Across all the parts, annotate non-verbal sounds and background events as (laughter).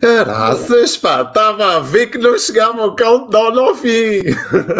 Caraças, pá, estava a ver que não chegava o countdown ao fim.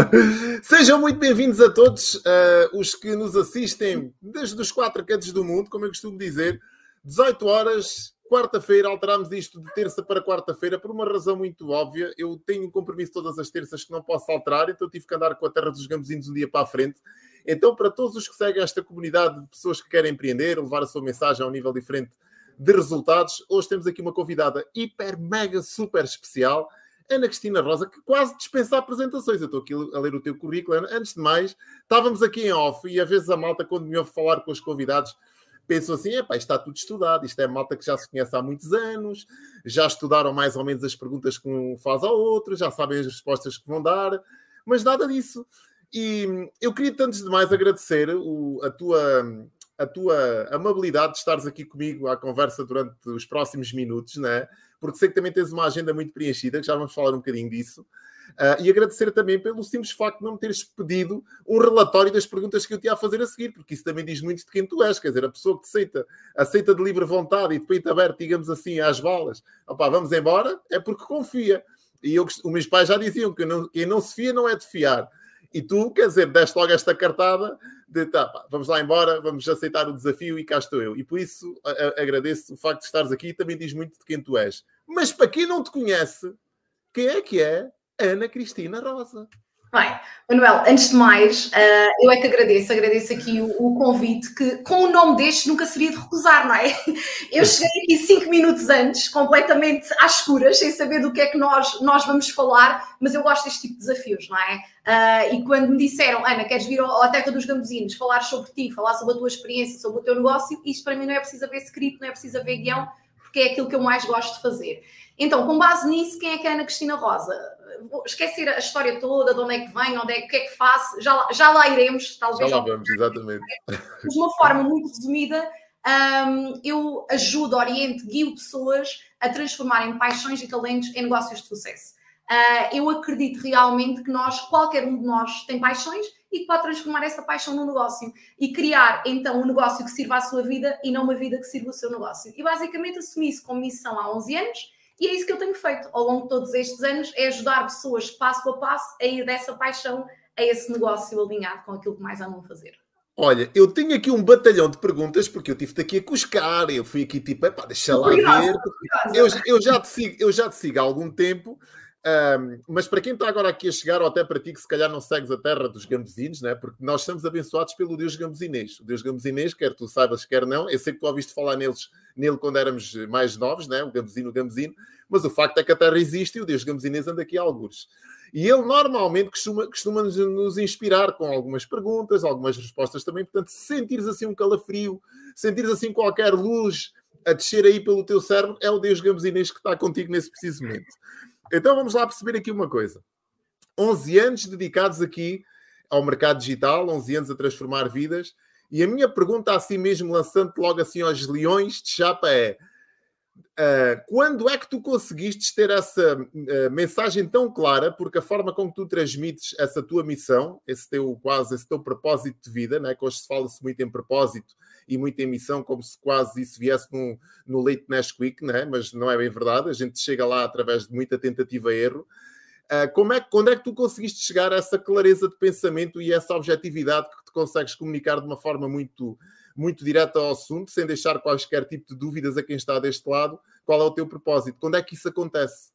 (laughs) Sejam muito bem-vindos a todos uh, os que nos assistem desde os quatro cantos do mundo, como eu costumo dizer. 18 horas, quarta-feira, alterámos isto de terça para quarta-feira por uma razão muito óbvia. Eu tenho um compromisso todas as terças que não posso alterar, então tive que andar com a terra dos gambuzinhos um dia para a frente. Então, para todos os que seguem esta comunidade de pessoas que querem empreender, levar a sua mensagem a um nível diferente de resultados. Hoje temos aqui uma convidada hiper, mega, super especial, Ana Cristina Rosa, que quase dispensa apresentações. Eu estou aqui a ler o teu currículo. Antes de mais, estávamos aqui em off e às vezes a malta, quando me ouve falar com os convidados, pensam assim: isto está tudo estudado, isto é malta que já se conhece há muitos anos, já estudaram mais ou menos as perguntas que um faz ao outro, já sabem as respostas que vão dar, mas nada disso. E eu queria, antes de mais, agradecer o, a tua a tua amabilidade de estares aqui comigo à conversa durante os próximos minutos, né? porque sei que também tens uma agenda muito preenchida, que já vamos falar um bocadinho disso. Uh, e agradecer também pelo simples facto de não me teres pedido um relatório das perguntas que eu te ia fazer a seguir, porque isso também diz muito de quem tu és, quer dizer, a pessoa que aceita, aceita de livre vontade e de peito aberto, digamos assim, às balas, opá, vamos embora, é porque confia. E eu, os meus pais já diziam que não, quem não se fia não é de fiar. E tu, quer dizer, deste logo esta cartada de tá, pá, vamos lá embora, vamos aceitar o desafio e cá estou eu. E por isso a, a, agradeço o facto de estares aqui e também diz muito de quem tu és. Mas para quem não te conhece, quem é que é Ana Cristina Rosa? Bem, Manuel, antes de mais, uh, eu é que agradeço, agradeço aqui o, o, convite, que com o nome deste nunca seria de recusar, não é? (laughs) Eu cheguei aqui cinco minutos antes, completamente às escuras, sem saber do que é que nós, nós vamos falar, mas eu gosto deste tipo de desafios, não é? Uh, e quando me disseram, Ana, queres vir à Terra dos Gambuzinos, falar sobre ti, falar sobre a tua experiência, sobre o teu negócio, isto para mim não é preciso haver script, não é preciso haver guião, porque é aquilo que eu mais gosto de fazer. Então, com base nisso, quem é que é a Ana Cristina Rosa? Esquecer a história toda, de onde é que vem, onde é, o que é que faço, já lá, já lá iremos, talvez. Já lá vamos, exatamente. De uma forma muito resumida, um, eu ajudo, oriento, guio pessoas a transformarem paixões e talentos em negócios de sucesso. Uh, eu acredito realmente que nós, qualquer um de nós, tem paixões e que pode transformar essa paixão num negócio e criar então um negócio que sirva à sua vida e não uma vida que sirva o seu negócio. E basicamente assumi isso como missão há 11 anos e é isso que eu tenho feito ao longo de todos estes anos, é ajudar pessoas passo a passo a ir dessa paixão a esse negócio alinhado com aquilo que mais amam fazer. Olha, eu tenho aqui um batalhão de perguntas, porque eu tive-te aqui a cuscar, eu fui aqui tipo, epá, deixa lá ver. Eu, eu, já te sigo, eu já te sigo há algum tempo, um, mas para quem está agora aqui a chegar, ou até para ti que se calhar não segues a terra dos gambuzinos, né? porque nós somos abençoados pelo Deus gambuzinês. O Deus gambuzinês, quer tu saibas, quer não, eu sei que tu ouviste falar neles, nele quando éramos mais novos, né? o gambuzino, o gambuzino, mas o facto é que a terra existe e o Deus gambuzinês anda aqui a alguns. E ele normalmente costuma, costuma nos, nos, inspirar com algumas perguntas, algumas respostas também. Portanto, se sentires assim um calafrio, sentires assim qualquer luz a descer aí pelo teu cérebro, é o Deus gambuzinês que está contigo nesse preciso momento. Então vamos lá perceber aqui uma coisa. 11 anos dedicados aqui ao mercado digital, 11 anos a transformar vidas. E a minha pergunta assim mesmo, lançando logo assim aos leões de chapa é Uh, quando é que tu conseguiste ter essa uh, mensagem tão clara? Porque a forma com que tu transmites essa tua missão, esse teu quase esse teu propósito de vida, né? que hoje se fala-se muito em propósito e muito em missão, como se quase isso viesse no, no Late Nesquik, né? mas não é bem verdade. A gente chega lá através de muita tentativa e erro. Uh, como é, quando é que tu conseguiste chegar a essa clareza de pensamento e essa objetividade que te consegues comunicar de uma forma muito muito direto ao assunto, sem deixar quaisquer tipo de dúvidas a quem está deste lado. Qual é o teu propósito? Quando é que isso acontece?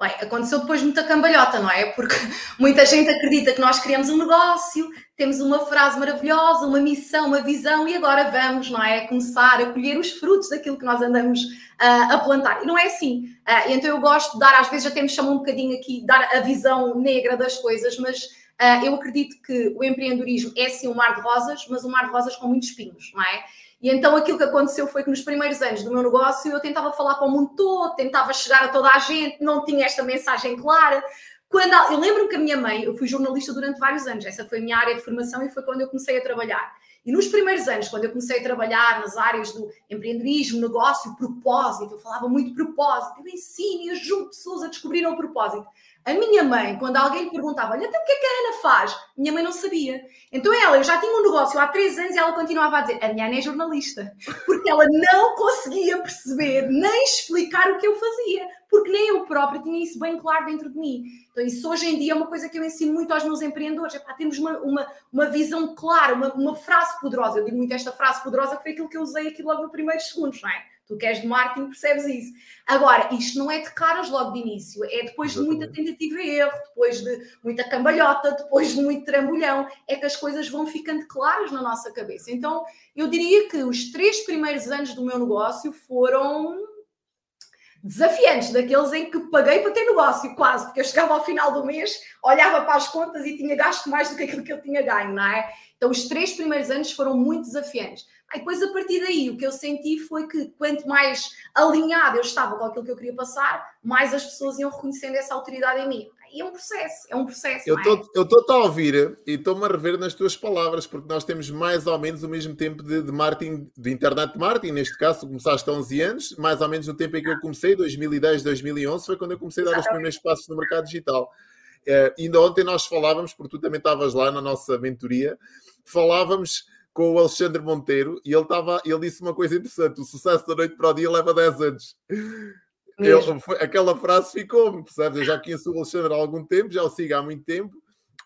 Bem, aconteceu depois muita cambalhota, não é? Porque (laughs) muita gente acredita que nós criamos um negócio, temos uma frase maravilhosa, uma missão, uma visão e agora vamos, não é? Começar a colher os frutos daquilo que nós andamos uh, a plantar. E não é assim. Uh, então eu gosto de dar, às vezes até me chamam um bocadinho aqui, dar a visão negra das coisas, mas Uh, eu acredito que o empreendedorismo é sim um mar de rosas, mas um mar de rosas com muitos espinhos, não é? E então aquilo que aconteceu foi que nos primeiros anos do meu negócio eu tentava falar para o mundo todo, tentava chegar a toda a gente, não tinha esta mensagem clara. Quando eu lembro-me que a minha mãe, eu fui jornalista durante vários anos, essa foi a minha área de formação e foi quando eu comecei a trabalhar. E nos primeiros anos, quando eu comecei a trabalhar nas áreas do empreendedorismo, negócio, propósito, eu falava muito propósito, eu ensino e ajudo pessoas a descobrir o propósito. A minha mãe, quando alguém lhe perguntava, olha, então o que é que a Ana faz? Minha mãe não sabia. Então ela, eu já tinha um negócio há três anos e ela continuava a dizer, a minha Ana é jornalista. Porque ela não conseguia perceber nem explicar o que eu fazia porque nem eu própria tinha isso bem claro dentro de mim. Então, isso hoje em dia é uma coisa que eu ensino muito aos meus empreendedores. Epá, temos uma, uma, uma visão clara, uma, uma frase poderosa. Eu digo muito esta frase poderosa, que foi aquilo que eu usei aqui logo no primeiro segundo, não é? Tu que és de marketing percebes isso. Agora, isto não é de caras logo de início, é depois Exatamente. de muita tentativa e erro, depois de muita cambalhota, depois de muito trambolhão, é que as coisas vão ficando claras na nossa cabeça. Então, eu diria que os três primeiros anos do meu negócio foram desafiantes, daqueles em que paguei para ter negócio, quase, porque eu chegava ao final do mês, olhava para as contas e tinha gasto mais do que aquilo que eu tinha ganho, não é? Então, os três primeiros anos foram muito desafiantes. Aí depois, a partir daí, o que eu senti foi que quanto mais alinhado eu estava com aquilo que eu queria passar, mais as pessoas iam reconhecendo essa autoridade em mim. E é um processo, é um processo. Eu estou-te é? a ouvir e estou-me a rever nas tuas palavras, porque nós temos mais ou menos o mesmo tempo de, de marketing, de internet marketing. Neste caso, tu começaste há 11 anos, mais ou menos no tempo em que eu comecei, 2010, 2011, foi quando eu comecei a dar os primeiros passos no mercado digital. Uh, ainda ontem nós falávamos, porque tu também estavas lá na nossa mentoria, falávamos com o Alexandre Monteiro e ele, tava, ele disse uma coisa interessante: o sucesso da noite para o dia leva 10 anos. Eu, aquela frase ficou-me, percebes? Eu já conheço o Alexandre há algum tempo, já o sigo há muito tempo.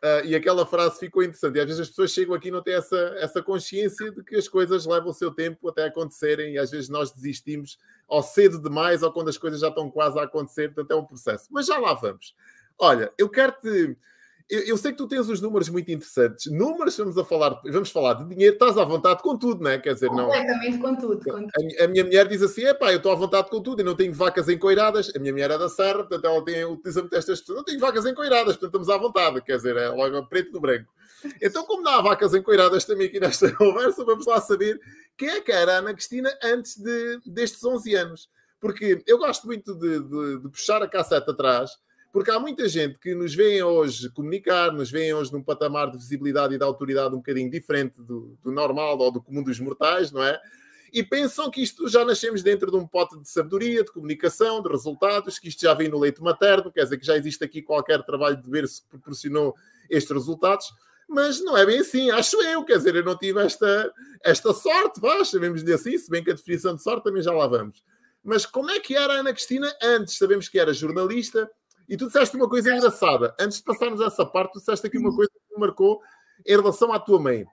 Uh, e aquela frase ficou interessante. E às vezes as pessoas chegam aqui e não têm essa, essa consciência de que as coisas levam o seu tempo até acontecerem e às vezes nós desistimos ou cedo demais ou quando as coisas já estão quase a acontecer. Portanto, é um processo. Mas já lá vamos. Olha, eu quero-te eu, eu, sei que tu tens os números muito interessantes. Números, vamos a falar, vamos falar de dinheiro, estás à vontade com tudo, não é? Quer dizer, não. Completamente com tudo. Com tudo. A, a, minha mulher diz assim: é pá, eu estou à vontade com tudo, e não tenho vacas encoiradas. A minha mulher é da Serra, portanto ela tem, utiliza muito estas pessoas. Não tenho vacas encoiradas, portanto estamos à vontade, quer dizer, é logo preto no branco. Então, como não há vacas encoiradas também aqui nesta (laughs) conversa, vamos lá saber quem é que era a Ana Cristina antes de, destes 11 anos. Porque eu gosto muito de, de, de puxar a cassete atrás porque há muita gente que nos vê hoje comunicar, nos vê hoje num patamar de visibilidade e de autoridade um bocadinho diferente do, do normal ou do comum dos mortais, não é? E pensam que isto já nascemos dentro de um pote de sabedoria, de comunicação, de resultados, que isto já vem no leito materno, quer dizer que já existe aqui qualquer trabalho de berço que proporcionou estes resultados mas não é bem assim, acho eu, quer dizer, eu não tive esta, esta sorte, vá, chamemos-lhe assim, se bem que a definição de sorte também já lá vamos. Mas como é que era a Ana Cristina antes? Sabemos que era jornalista, e tu disseste uma coisa engraçada. Antes de passarmos a essa parte, tu disseste aqui uma coisa que me marcou em relação à tua mãe.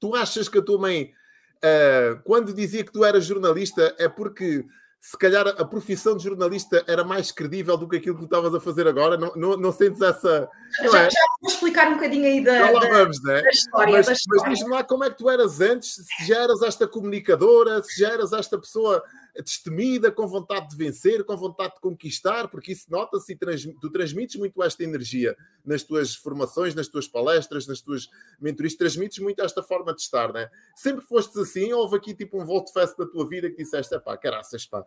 Tu achas que a tua mãe, uh, quando dizia que tu eras jornalista, é porque se calhar a profissão de jornalista era mais credível do que aquilo que tu estavas a fazer agora? Não, não, não sentes essa. Não já, é? já vou explicar um bocadinho aí da, vamos, né? da história. Mas, mas diz-me lá como é que tu eras antes, se já eras esta comunicadora, se já eras esta pessoa destemida, com vontade de vencer, com vontade de conquistar, porque isso nota-se e trans, tu transmites muito esta energia nas tuas formações, nas tuas palestras, nas tuas mentorias, transmites muito esta forma de estar, né? Sempre fostes assim, houve aqui tipo um volte fest da tua vida que disseste, pá, caraças, pá,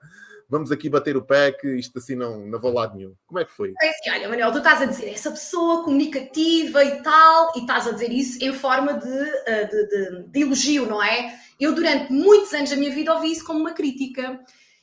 vamos aqui bater o pé, que isto assim não, não vou lado nenhum. Como é que foi? É assim, olha, Manuel, tu estás a dizer essa pessoa comunicativa e tal, e estás a dizer isso em forma de, eh, de, de, de elogio, não é? Eu, durante muitos anos da minha vida, ouvi isso como uma crítica.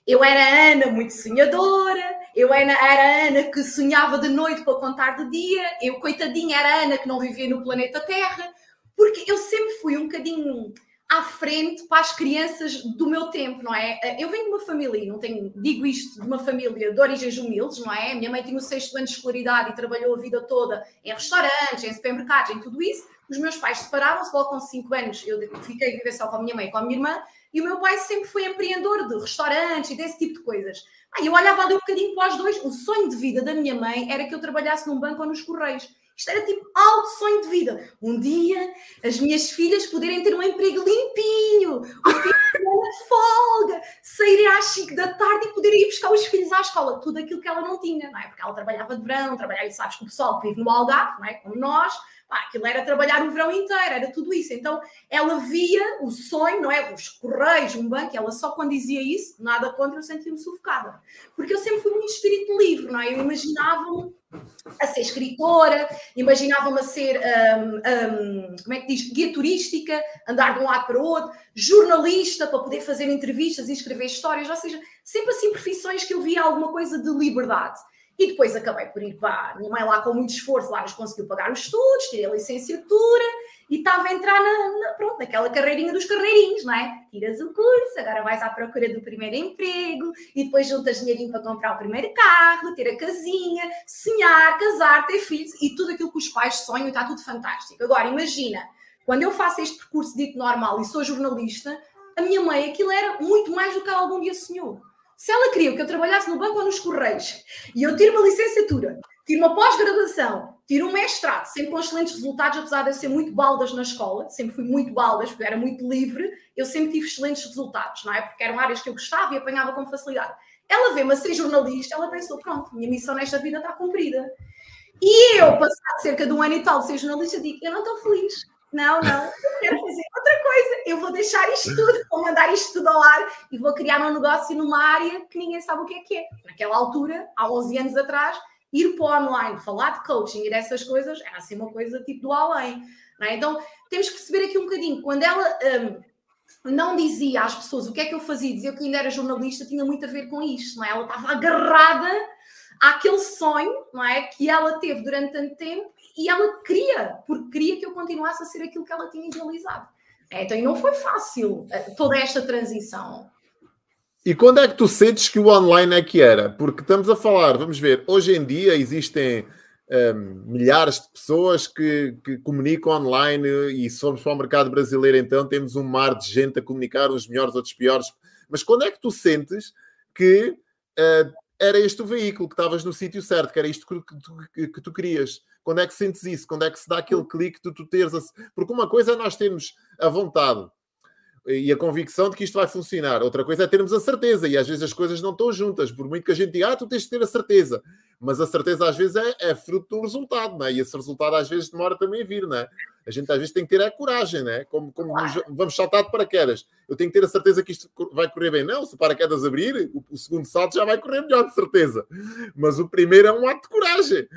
Eu era a Ana muito sonhadora, eu era, a Ana que sonhava de noite para contar de dia, eu, coitadinha, era a Ana que não vivia no planeta Terra, porque eu sempre fui um bocadinho à frente para as crianças do meu tempo, não é? Eu venho de uma família, não tenho, digo isto, de uma família de origens humildes, não é? Minha mãe tinha o sexto ano de escolaridade e trabalhou a vida toda em restaurantes, em supermercados, em tudo isso. Os meus pais separaram-se logo com 5 anos, eu fiquei a viver só com a minha mãe e com a minha irmã, e o meu pai sempre foi empreendedor de restaurantes e desse tipo de coisas. Aí eu olhava ali um bocadinho para os dois. O sonho de vida da minha mãe era que eu trabalhasse num banco ou nos Correios. Isto era tipo alto sonho de vida. Um dia as minhas filhas poderem ter um emprego limpinho, filho de folga, saírem às 5 da tarde e poderem ir buscar os filhos à escola. Tudo aquilo que ela não tinha, não é? Porque ela trabalhava de verão, trabalhava, sabes que o pessoal que vive no Algarve, não é? Como nós, Pá, aquilo era trabalhar o verão inteiro, era tudo isso. Então ela via o sonho, não é? Os correios, um banco, ela só quando dizia isso, nada contra, eu sentia-me sufocada. Porque eu sempre fui muito espírito livre, não é? Eu imaginava-me a ser escritora, imaginava-me a ser, um, um, como é que diz, guia turística, andar de um lado para o outro, jornalista para poder fazer entrevistas e escrever histórias, ou seja, sempre assim profissões que eu via alguma coisa de liberdade. E depois acabei por ir para a minha mãe lá com muito esforço, lá nos conseguiu pagar os estudos, tirei a licenciatura e estava a entrar na, na, pronto, naquela carreirinha dos carreirinhos, não é? Tiras o curso, agora vais à procura do primeiro emprego e depois juntas dinheirinho para comprar o primeiro carro, ter a casinha, sonhar, casar, ter filhos e tudo aquilo que os pais sonham está tudo fantástico. Agora, imagina, quando eu faço este percurso dito normal e sou jornalista, a minha mãe, aquilo era muito mais do que ela algum dia sonhou. Se ela queria que eu trabalhasse no banco ou nos correios e eu tiro uma licenciatura, tiro uma pós-graduação Tiro um mestrado, sempre com excelentes resultados, apesar de eu ser muito baldas na escola, sempre fui muito baldas, porque era muito livre, eu sempre tive excelentes resultados, não é? Porque eram áreas que eu gostava e apanhava com facilidade. Ela vê-me a ser jornalista, ela pensou, pronto, minha missão nesta vida está cumprida. E eu, passado cerca de um ano e tal de ser jornalista, digo, eu não estou feliz. Não, não, eu quero fazer outra coisa. Eu vou deixar isto tudo, vou mandar isto tudo ao ar e vou criar um negócio numa área que ninguém sabe o que é que é. Naquela altura, há 11 anos atrás, ir para o online, falar de coaching e dessas coisas, era assim uma coisa tipo do além. É? Então temos que perceber aqui um bocadinho. Quando ela um, não dizia às pessoas o que é que eu fazia, dizia que ainda era jornalista, tinha muito a ver com isto, não é? Ela estava agarrada àquele sonho, não é? Que ela teve durante tanto tempo e ela queria, porque queria que eu continuasse a ser aquilo que ela tinha idealizado. É, então, e não foi fácil eh, toda esta transição. E quando é que tu sentes que o online é que era? Porque estamos a falar, vamos ver, hoje em dia existem um, milhares de pessoas que, que, comunicam online e se formos para o mercado brasileiro, então temos um mar de gente a comunicar, uns melhores, outros piores. Mas quando é que tu sentes que uh, era este o veículo, que estavas no sítio certo, que era isto que tu, que tu querias? Quando é que sentes isso? Quando é que se dá aquele clique de tu teres... A... Porque uma coisa é nós termos a vontade e a convicção de que isto vai funcionar. Outra coisa é termos a certeza, e às vezes as coisas não estão juntas, por muito que a gente diga, ah, tu tens de ter a certeza. Mas a certeza às vezes é, é fruto do resultado, não é? E esse resultado às vezes demora também a vir, não é? A gente às vezes tem que ter a coragem, não é? Como, como vamos saltar de paraquedas. Eu tenho que ter a certeza que isto vai correr bem. Não, se o paraquedas abrir, o, o segundo salto já vai correr melhor, de certeza. Mas o primeiro é um ato de coragem.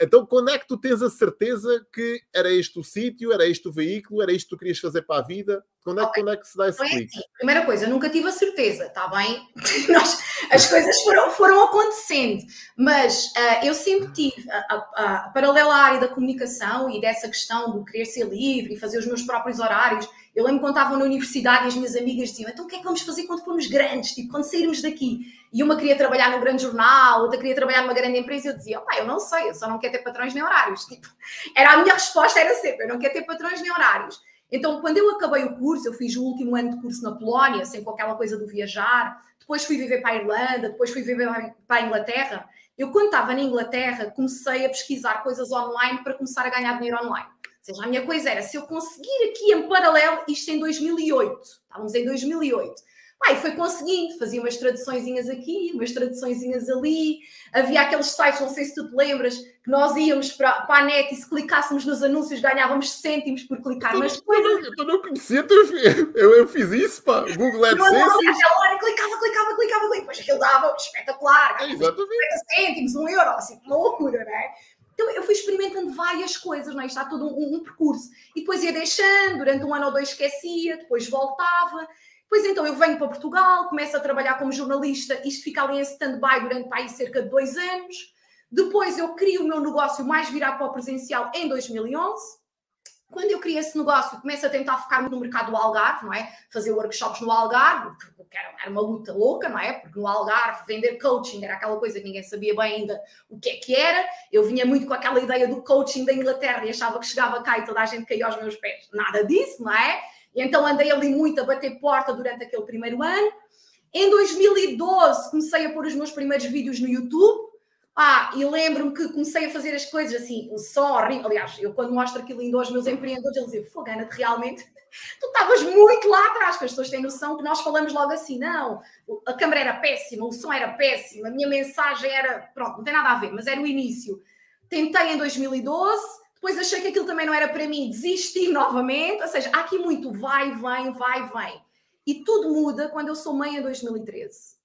Então, quando é que tu tens a certeza que era este o sítio, era este o veículo, era isto que tu querias fazer para a vida? Quando é, okay. quando é que se dá esse então, clique? Assim, primeira coisa, eu nunca tive a certeza, está bem? (laughs) Nós, as coisas foram, foram acontecendo, mas uh, eu sempre tive, a, a, a, paralela à área da comunicação e dessa questão do querer ser livre e fazer os meus próprios horários, eu lembro quando estava na universidade e as minhas amigas diziam: então o que é que vamos fazer quando formos grandes? Tipo, quando sairmos daqui? E uma queria trabalhar num grande jornal, outra queria trabalhar numa grande empresa. E eu dizia: pá, eu não sei, eu só não quero ter patrões nem horários. (laughs) Tipo, era a minha resposta, era sempre: eu não quero ter patrões nem horários. Então, quando eu acabei o curso, eu fiz o último ano de curso na Polónia, sem com aquela coisa do viajar, depois fui viver para a Irlanda, depois fui viver para a Inglaterra. Eu, quando estava na Inglaterra, comecei a pesquisar coisas online para começar a ganhar dinheiro online seja, a minha coisa era, se eu conseguir aqui em paralelo, isto em 2008, estávamos em 2008, Pai, foi conseguindo, fazia umas traduçõezinhas aqui, umas traduçõezinhas ali. Havia aqueles sites, não sei se tu te lembras, que nós íamos para, para a net e se clicássemos nos anúncios ganhávamos cêntimos por clicar nas coisas. Eu não conhecia, eu, eu fiz isso, pá. Google AdSense. Eu naquela hora clicava, clicava, clicava, clicava. Depois aquilo dava espetacular. É, exatamente. cêntimos, um euro, assim, uma loucura, não é? Então eu fui experimentando várias coisas, não é? Está todo um, um, percurso. E depois ia deixando, durante um ano ou dois esquecia, depois voltava. Depois então eu venho para Portugal, começo a trabalhar como jornalista, isto fica ali em stand-by durante aí cerca de dois anos. Depois eu crio o meu negócio mais virado para o presencial em 2011. Quando eu criei esse negócio, começo a tentar focar-me no mercado do Algarve, não é? Fazer workshops no Algarve, porque era uma luta louca, não é? Porque no Algarve vender coaching era aquela coisa que ninguém sabia bem ainda o que é que era. Eu vinha muito com aquela ideia do coaching da Inglaterra e achava que chegava cá e toda a gente caía aos meus pés. Nada disso, não é? Então andei ali muito a bater porta durante aquele primeiro ano. Em 2012 comecei a pôr os meus primeiros vídeos no YouTube ah, e lembro-me que comecei a fazer as coisas assim, o som. Aliás, eu quando mostro aquilo ainda aos meus empreendedores, eles dizem, Fogana, realmente (laughs) tu estavas muito lá atrás, que as pessoas têm noção que nós falamos logo assim, não, a câmera era péssima, o som era péssimo, a minha mensagem era, pronto, não tem nada a ver, mas era o início. Tentei em 2012, depois achei que aquilo também não era para mim, desisti novamente, ou seja, há aqui muito vai, vem, vai, vem. E tudo muda quando eu sou mãe em 2013.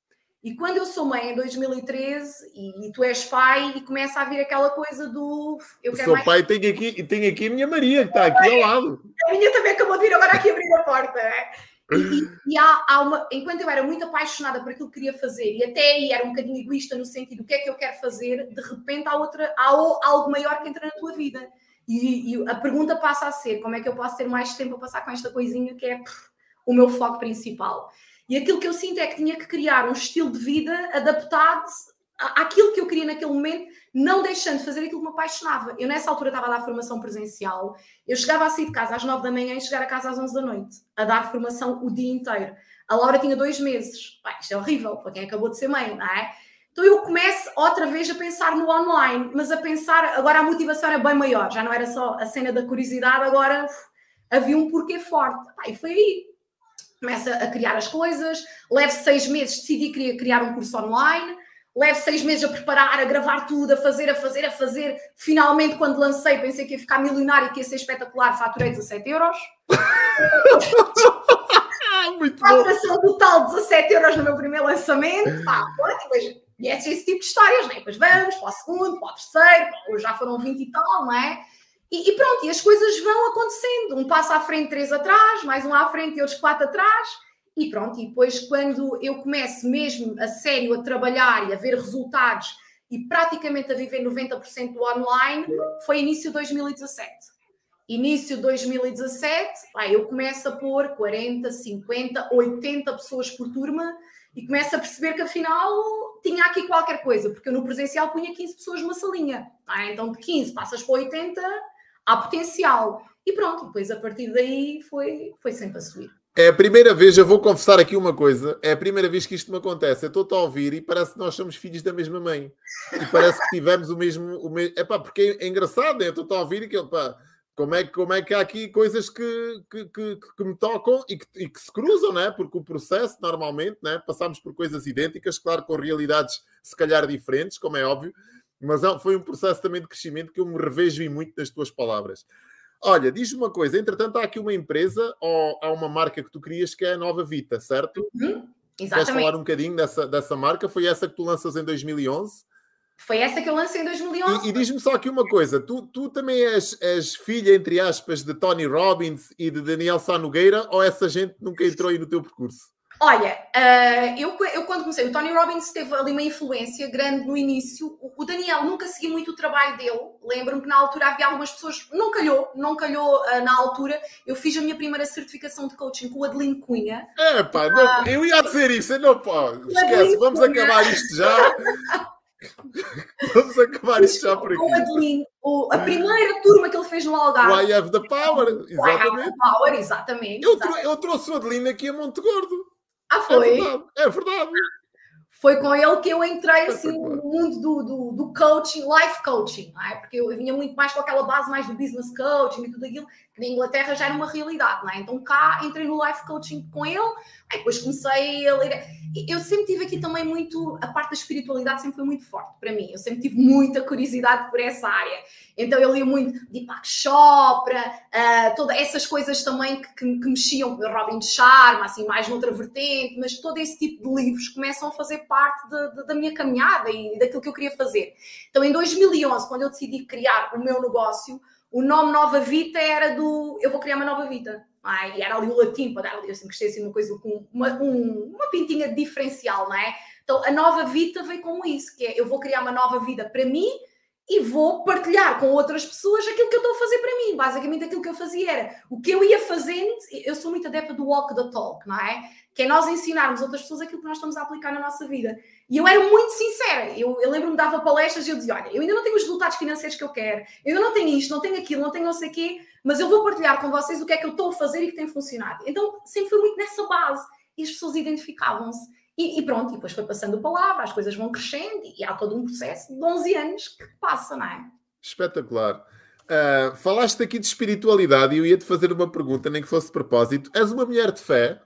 E quando eu sou mãe em 2013 e, e, tu és pai e começa a vir aquela coisa do. Eu quero Sou mais... pai tem aqui, tem aqui a minha Maria, que está aqui ao lado. A minha também acabou de vir agora aqui abrir a porta. É? E, e há, há, uma. Enquanto eu era muito apaixonada por aquilo que queria fazer, e até aí era um bocadinho egoísta no sentido do que é que eu quero fazer, de repente há outra, há algo maior que entra na tua vida. E, e, a pergunta passa a ser: como é que eu posso ter mais tempo a passar com esta coisinha que é pff, o meu foco principal? E aquilo que eu sinto é que tinha que criar um estilo de vida adaptado àquilo que eu queria naquele momento, não deixando de fazer aquilo que me apaixonava. Eu, nessa altura, estava a dar formação presencial. Eu chegava a sair de casa às 9 da manhã e chegar a casa às 11 da noite, a dar formação o dia inteiro. A Laura tinha dois meses. Pai, isto é horrível para quem acabou de ser mãe, não é? Então eu começo outra vez a pensar no online, mas a pensar, agora a motivação era bem maior, já não era só a cena da curiosidade, agora uf, havia um porquê forte. E foi aí. Começa a criar as coisas, levo seis meses, decidi que criar um curso online, levo seis meses a preparar, a gravar tudo, a fazer, a fazer, a fazer. Finalmente, quando lancei, pensei que ia ficar milionário e que ia ser espetacular, faturei 17 euros. (laughs) Muito Faturação total 17 euros no meu primeiro lançamento. Pá, depois e é esse tipo de histórias, né? Depois vamos para o segundo, para o terceiro, hoje já foram 20 e tal, não é? E, e, pronto, e as coisas vão acontecendo. Um passo à frente, três atrás, mais um à frente e outros quatro atrás. E pronto, e depois quando eu começo mesmo a sério a trabalhar e a ver resultados e praticamente a viver 90% do online, foi início de 2017. Início de 2017, aí eu começo a pôr 40, 50, 80 pessoas por turma e começo a perceber que afinal tinha aqui qualquer coisa, porque eu no presencial punha 15 pessoas numa salinha. Tá? Então de 15 passas para 80, há potencial. E pronto, depois a partir daí foi, foi sempre a subir. É a primeira vez, eu vou confessar aqui uma coisa, é a primeira vez que isto me acontece. Eu estou a ouvir e parece que nós somos filhos da mesma mãe. E parece que tivemos o mesmo. O mesmo... É pá, porque é engraçado, né? eu estou a ouvir e que, pá, como é, como é que há aqui coisas que, que, que, que me tocam e que, e que, se cruzam, né? porque o processo, normalmente, né? passamos por coisas idênticas, claro, com realidades se calhar diferentes, como é óbvio, mas foi um processo também de crescimento que eu me revejo em muito nas tuas palavras. Olha, diz-me uma coisa, entretanto, há aqui uma empresa ou há uma marca que tu crias que é a Nova Vita, certo? Uhum, exatamente. Queres falar um bocadinho dessa, dessa marca? Foi essa que tu lanças em 2011? Foi essa que eu lancei em 2011. E, e diz-me só aqui uma coisa: tu, tu também és, és, filha, entre aspas, de Tony Robbins e de Daniel Sá Nogueira, ou essa gente nunca entrou aí no teu percurso? Olha, uh, eu, eu quando comecei, o Tony Robbins teve ali uma influência grande no início. O, o Daniel nunca segui muito o trabalho dele. Lembro-me que na altura havia algumas pessoas, não calhou, não calhou uh, na altura. Eu fiz a minha primeira certificação de coaching com o Adeline Cunha. É, pá, uh, eu ia dizer isso, não pode. Esquece, vamos Cunha. acabar isto já. (laughs) Vamos acabar isto já por aqui. O Adeline, o, a primeira turma que ele fez no Algarve. I have the power, exatamente. I have the power, exatamente. Eu, eu trouxe o Adeline aqui a Monte Gordo. Ah, foi? É verdade. É verdade foi com ele que eu entrei assim no mundo do, do, do coaching, life coaching, é? porque eu vinha muito mais com aquela base mais do business coaching e tudo aquilo, na Inglaterra já era uma realidade, é? então cá entrei no life coaching com ele, aí depois comecei a ler. Eu sempre tive aqui também muito, a parte da espiritualidade sempre foi muito forte para mim, eu sempre tive muita curiosidade por essa área, então eu lia muito Deepak Chopra, uh, todas essas coisas também que, que, que mexiam Robin Sharma, assim, mais noutra vertente, mas todo esse tipo de livros começam a fazer parte de, de, da minha caminhada e daquilo que eu queria fazer. Então, em 2011, quando eu decidi criar o meu negócio, o nome Nova Vita era do eu vou criar uma nova vida. e era ali o latim para dar ali, eu sempre assim uma coisa com uma, um, uma pintinha diferencial, não é? Então a nova Vita veio com isso, que é eu vou criar uma nova vida para mim e vou partilhar com outras pessoas aquilo que eu estou a fazer para mim. Basicamente, aquilo que eu fazia era o que eu ia fazendo. Eu sou muito adepta do walk the talk, não é? Que é nós ensinarmos outras pessoas aquilo que nós estamos a aplicar na nossa vida. E eu era muito sincera. Eu, eu lembro-me, dava palestras e eu dizia: Olha, eu ainda não tenho os resultados financeiros que eu quero, eu ainda não tenho isto, não tenho aquilo, não tenho não sei o quê, mas eu vou partilhar com vocês o que é que eu estou a fazer e que tem funcionado. Então, sempre foi muito nessa base. E as pessoas identificavam-se. E, e, pronto, e depois foi passando a palavra, as coisas vão crescendo e há todo um processo de 11 anos que passa, não é? Espetacular. Uh, falaste aqui de espiritualidade e eu ia-te fazer uma pergunta, nem que fosse de propósito. És uma mulher de fé?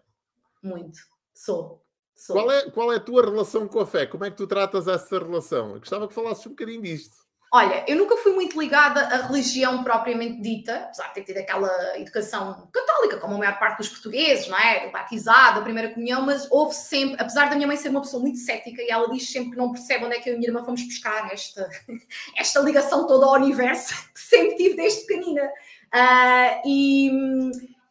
Muito. Sou. Sou. Qual é, qual é a tua relação com a fé? Como é que tu tratas essa relação? Eu gostava que falasses um bocadinho disto. Olha, eu nunca fui muito ligada à religião propriamente dita, apesar de ter tido aquela educação católica, como a maior parte dos portugueses, não é? Batizado, a primeira comunhão, mas houve sempre, apesar da minha mãe ser uma pessoa muito cética e ela diz sempre que não percebe onde é que eu e a minha irmã fomos buscar esta, (laughs) esta ligação toda ao universo (laughs) que sempre tive desde pequenina. Uh, e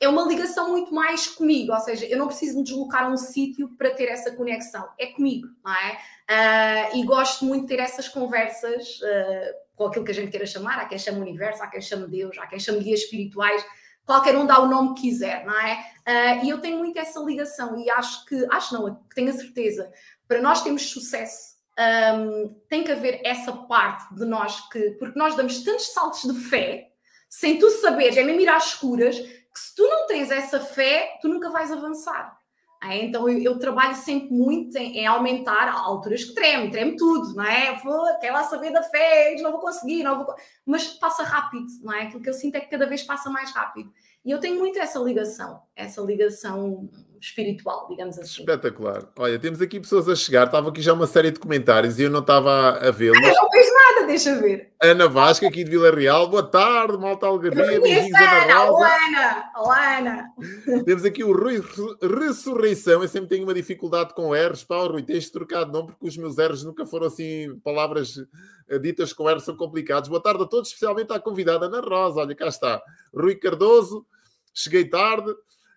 é uma ligação muito mais comigo, ou seja, eu não preciso me deslocar a um sítio para ter essa conexão, é comigo, não é? Uh, e gosto muito de ter essas conversas uh, com aquilo que a gente queira chamar, há quem chame universo, há quem chame Deus, há quem chame guias espirituais, qualquer um dá o nome que quiser, não é? Uh, e eu tenho muito essa ligação e acho que, acho não, tenho a certeza, para nós termos sucesso, um, tem que haver essa parte de nós que, porque nós damos tantos saltos de fé, sem tu saberes, é mesmo ir às escuras, que se tu não tens essa fé, tu nunca vais avançar. É, então eu, eu, trabalho sempre muito em, em, aumentar alturas que treme, treme tudo, não é? Vou, quero lá saber da fé, não vou conseguir, não vou... mas passa rápido, não é? Aquilo que eu sinto é que cada vez passa mais rápido. E eu tenho muito essa ligação, essa ligação espiritual, digamos assim. Espetacular. Olha, temos aqui pessoas a chegar, estava aqui já uma série de comentários e eu não estava a vê-los. Ah, (laughs) não vejo nada, deixa ver. Ana Vasca, aqui de Vila Real, boa tarde, malta Algarvia, Ana Rosa. Olá, Ana. Olá, Ana. Temos aqui o Rui Ressurreição, eu sempre tenho uma dificuldade com R's, pá, Rui, tens trocado não, porque os meus R's nunca foram assim, palavras eh, ditas com R são complicados. Boa tarde a todos, especialmente à convidada Ana Rosa, olha, cá está. Rui Cardoso, cheguei tarde,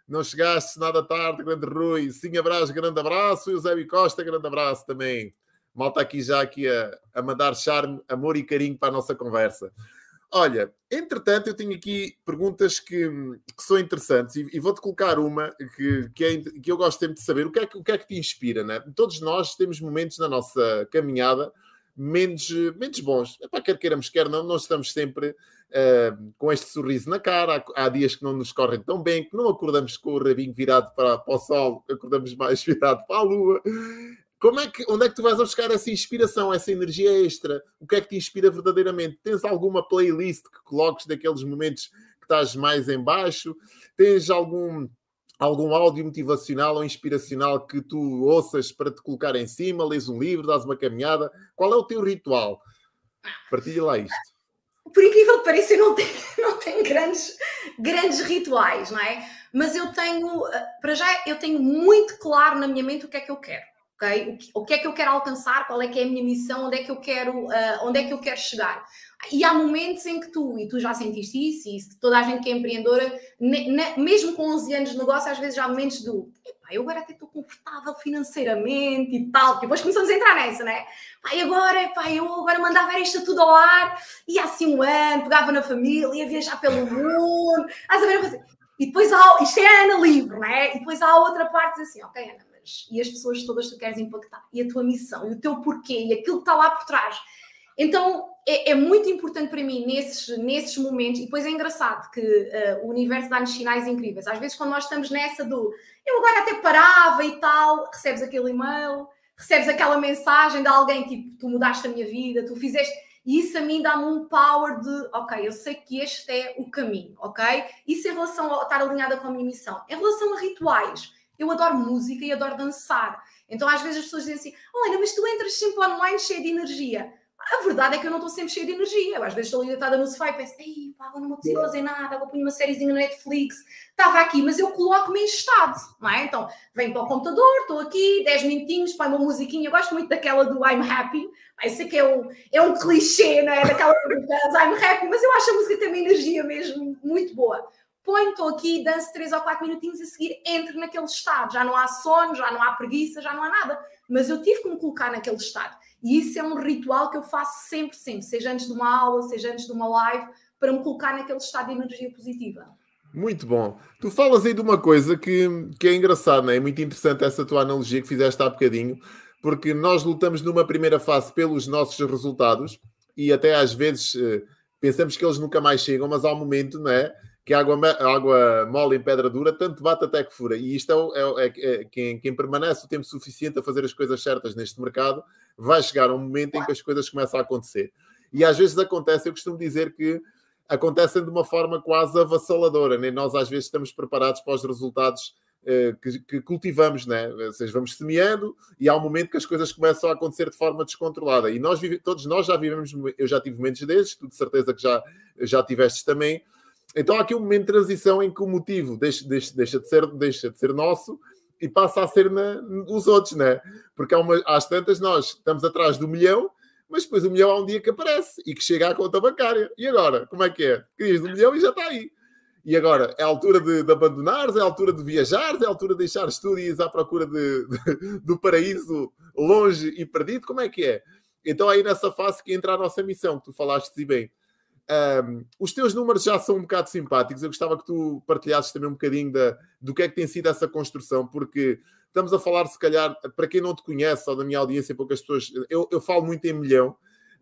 não chegaste nada tarde, grande Rui. Sim, abraço, grande abraço. E o Zé Costa, grande abraço também. Malta aqui já aqui a, a mandar charme, amor e carinho para a nossa conversa. Olha, entretanto, eu tenho aqui perguntas que, que são interessantes e, e vou-te colocar uma que, que, é, que eu gosto sempre de saber. O que, é que, o que é que te inspira, né? Todos nós temos momentos na nossa caminhada menos, menos bons. para quer queiramos, quer não, nós estamos sempre uh, com este sorriso na cara. Há, há, dias que não nos correm tão bem, que não acordamos com o rabinho virado para, para o sol, acordamos mais (laughs) virado para a lua. Como é que, onde é que tu vais buscar essa inspiração, essa energia extra? O que é que te inspira verdadeiramente? Tens alguma playlist que coloques daqueles momentos que estás mais em baixo? Tens algum algum áudio motivacional ou inspiracional que tu ouças para te colocar em cima, lês um livro, dás uma caminhada? Qual é o teu ritual? Partilha lá isto. Por incrível que pareça, eu não tenho, (laughs) não tenho grandes, grandes rituais, não é? Mas eu tenho, eh, para já, eu tenho muito claro na minha mente o que é que eu quero. O, que, que é que eu quero alcançar, qual é que é a minha missão, onde é que eu quero, uh, onde é que eu quero chegar. E há momentos em que tu, e tu já sentiste isso, e toda a gente que é empreendedora, ne, ne, mesmo com 11 anos de negócio, às vezes já há momentos do eu agora até estou confortável financeiramente e tal, porque depois começamos a entrar nessa, né? Pai, agora, pai, eu agora mandava isto tudo ao ar, ia assim um ano, pegava na família, ia viajar pelo mundo, a saber, e depois há, isto é a Ana livre, né? E depois há outra parte assim, ok, Ana, e as pessoas todas tu queres impactar, e a tua missão, e o teu porquê, e aquilo que está lá por trás então é, é, muito importante para mim nesses, nesses momentos, e depois é engraçado que uh, o universo dá-nos sinais incríveis. Às vezes, quando nós estamos nessa do eu agora até parava e tal, recebes aquele e-mail, recebes aquela mensagem de alguém tipo, tu mudaste a minha vida, tu fizeste. E isso a mim dá-me um power de, ok, eu sei que este é o caminho, ok? Isso em relação a estar alinhada com a minha missão. Em relação a rituais, eu adoro música e adoro dançar. Então às vezes as pessoas dizem assim, olha, mas tu entras sempre online cheia de energia. A verdade é que eu não estou sempre cheia de energia. Eu, às vezes estou ali deitada no sofá e penso, ei, pá, não me fazer nada, vou pôr uma sériezinha na Netflix. Estava aqui, mas eu coloco-me em estado, não é? Então, venho para o computador, estou aqui, 10 minutinhos, põe uma musiquinha. Eu gosto muito daquela do I'm Happy. Esse aqui é um, é um clichê, não é? Daquela música I'm Happy, mas eu acho a música tem uma energia mesmo muito boa. Ponho, estou aqui, danço 3 ou 4 minutinhos a seguir, entro naquele estado. Já não há sono, já não há preguiça, já não há nada. Mas eu tive que me colocar naquele estado. E isso é um ritual que eu faço sempre, sempre, seja antes de uma aula, seja antes de uma live, para me colocar naquele estado de energia positiva. Muito bom. Tu falas aí de uma coisa que, que é engraçada, não é? é muito interessante essa tua analogia que fizeste há bocadinho, porque nós lutamos numa primeira fase pelos nossos resultados e até às vezes eh, pensamos que eles nunca mais chegam, mas há um momento, não é? Que água, água mole em pedra dura, tanto bate até que fura. E isto é, é, é, é quem, quem permanece o tempo suficiente a fazer as coisas certas neste mercado vai chegar um momento em que as coisas começam a acontecer. E às vezes acontece, eu costumo dizer que acontecem de uma forma quase avassaladora, nem né? nós às vezes estamos preparados para os resultados eh, que, que, cultivamos, né? Ou seja, vamos semeando e há um momento que as coisas começam a acontecer de forma descontrolada. E nós todos nós já vivemos, eu já tive momentos desses, tu de certeza que já, já tiveste também. Então há aqui um momento de transição em que o motivo deixa, deixa, deixa, de, ser, deixa de ser nosso e passa a ser na, os outros, né? Porque há uma, às tantas nós estamos atrás do milhão, mas depois o milhão há um dia que aparece e que chega à conta bancária. E agora? Como é que é? Querias do milhão e já está aí. E agora? É a altura de, de abandonares, é a altura de viajares, é a altura de deixar estudos à procura de, de, (laughs) do paraíso longe e perdido? Como é que é? Então, aí nessa fase que entra a nossa missão, que tu falaste e bem. Um, os teus números já são um bocado simpáticos. Eu gostava que tu partilhasses também um bocadinho da, do que é que tem sido essa construção, porque estamos a falar, se calhar, para quem não te conhece, ou da minha audiência, poucas pessoas, eu, eu falo muito em milhão,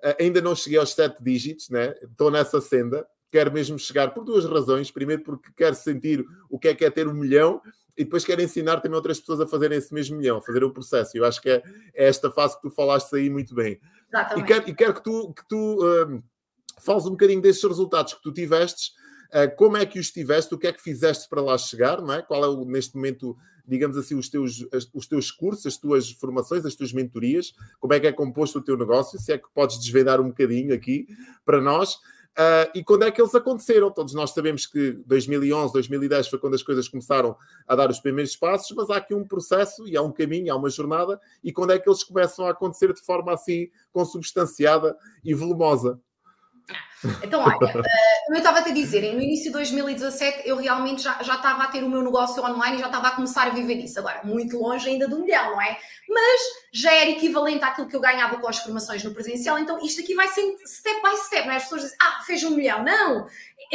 uh, ainda não cheguei aos sete dígitos, né? estou nessa senda, quero mesmo chegar por duas razões. Primeiro, porque quero sentir o que é que é ter um milhão, e depois quero ensinar também outras pessoas a fazerem esse mesmo milhão, a fazer o processo. Eu acho que é, é esta fase que tu falaste aí muito bem. Exatamente. E quero, e quero que tu, que tu uh, fales um bocadinho desses resultados que tu tivestes, uh, como é que os tiveste, o que é que fizeste para lá chegar, não é? Qual é o, neste momento, digamos assim, os teus, os teus cursos, as tuas formações, as tuas mentorias, como é que é composto o teu negócio, se é que podes desvendar um bocadinho aqui para nós. Uh, e quando é que eles aconteceram? Todos nós sabemos que 2011, 2010 foi quando as coisas começaram a dar os primeiros passos, mas há aqui um processo e há um caminho, há uma jornada, e quando é que eles começam a acontecer de forma assim consubstanciada e volumosa? Então, olha, como eu estava a te dizer, no início de 2017 eu realmente já, já estava a ter o meu negócio online e já estava a começar a viver disso. Agora, muito longe ainda do milhão, não é? Mas já era equivalente àquilo que eu ganhava com as formações no presencial, então isto aqui vai ser step by step, não é? As pessoas dizem, ah, fez um milhão. Não,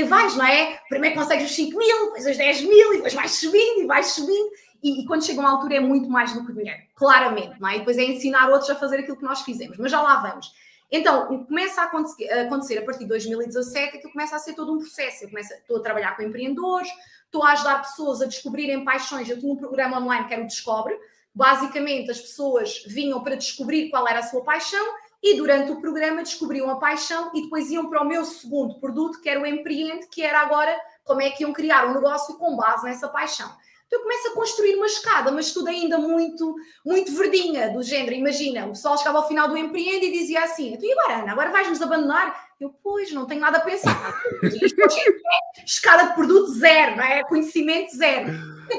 vais, não é? Primeiro consegues os 5 mil, depois os 10 mil, e depois vais subindo e vais subindo. E, e, quando chega uma altura é muito mais do que dinheiro, claramente, não é? E depois é ensinar outros a fazer aquilo que nós fizemos, mas já lá vamos. Então, começa a acontecer, a acontecer a partir de 2017 é que começa a ser todo um processo. Eu começo, estou a trabalhar com empreendedores, estou a ajudar pessoas a descobrirem paixões. Eu tinha um programa online que era o Descobre. Basicamente, as pessoas vinham para descobrir qual era a sua paixão e durante o programa descobriam a paixão e depois iam para o meu segundo produto, que era o Empreende, que era agora como é que iam criar um negócio com base nessa paixão. Então eu começo a construir uma escada, mas tudo ainda muito, muito verdinha, do género. Imagina, o pessoal chegava ao final do empreende e dizia assim: então, e agora, Ana, agora vais-nos abandonar? Eu, pois, não tenho nada a pensar. (laughs) Escada de produto zero, não é? Conhecimento zero.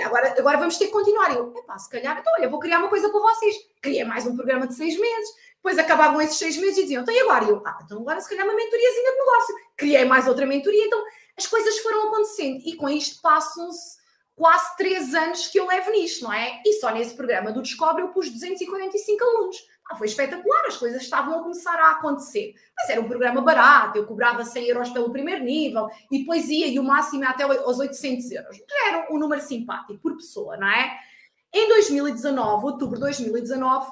Agora, agora vamos ter que continuar. Eu, epá, se calhar, então, olha, vou criar uma coisa com vocês. Criei mais um programa de seis meses. Depois acabavam esses seis meses e diziam, então e agora? Eu, ah, então agora se calhar uma mentoriazinha de negócio. Criei mais outra mentoria. Então, as coisas foram acontecendo. E com isto passam-se quase três anos que eu levo nisto, não é? E só nesse programa do Descobre eu pus 245 alunos. Ah, foi espetacular, as coisas estavam a começar a acontecer. Mas era um programa barato, eu cobrava 100 euros pelo primeiro nível e depois ia e o máximo até aos 800 euros. Já era um número simpático por pessoa, não é? Em 2019, outubro de 2019,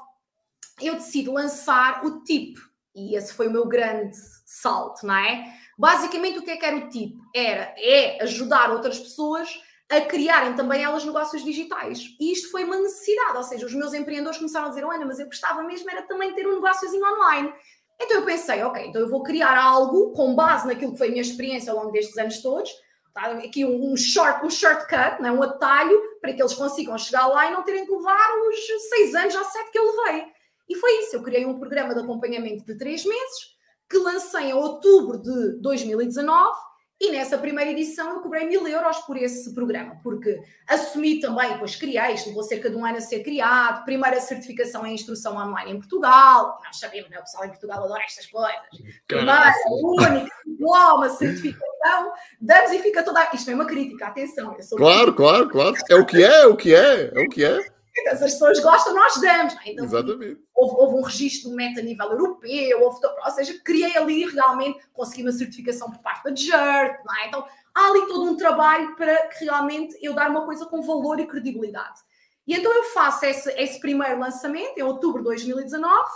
eu decido lançar o TIP. E esse foi o meu grande salto, não é? Basicamente, o que é que era o TIP? Era é ajudar outras pessoas a criarem também elas negócios digitais. E isto foi uma necessidade, ou seja, os meus empreendedores começaram a dizer, Ana, mas eu gostava mesmo era também ter um negóciozinho online. Então eu pensei, ok, então eu vou criar algo com base naquilo que foi a minha experiência ao longo destes anos todos, tá? aqui um, short, um shortcut, né? um atalho, para que eles consigam chegar lá e não terem que levar os seis anos ou sete que eu levei. E foi isso, eu criei um programa de acompanhamento de três meses, que lancei em outubro de 2019, e nessa primeira edição eu cobrei mil euros por esse programa, porque assumi também, pois criei, isto levou cerca de um ano a ser criado, primeira certificação em instrução online em Portugal, nós sabemos, né, o pessoal em Portugal adora estas coisas. Primeira, única, diploma, certificação, damos e fica toda. Isto é uma crítica, atenção. claro, claro, claro. É o que é, é o que é, é o que é. Então, se as pessoas gostam, nós damos. Então, Exatamente. Houve, houve, um registro de meta a nível europeu, houve, ou seja, criei ali realmente, consegui uma certificação por parte da JERT, é? Então, há ali todo um trabalho para que realmente eu dar uma coisa com valor e credibilidade. E então eu faço esse, esse primeiro lançamento em outubro de 2019,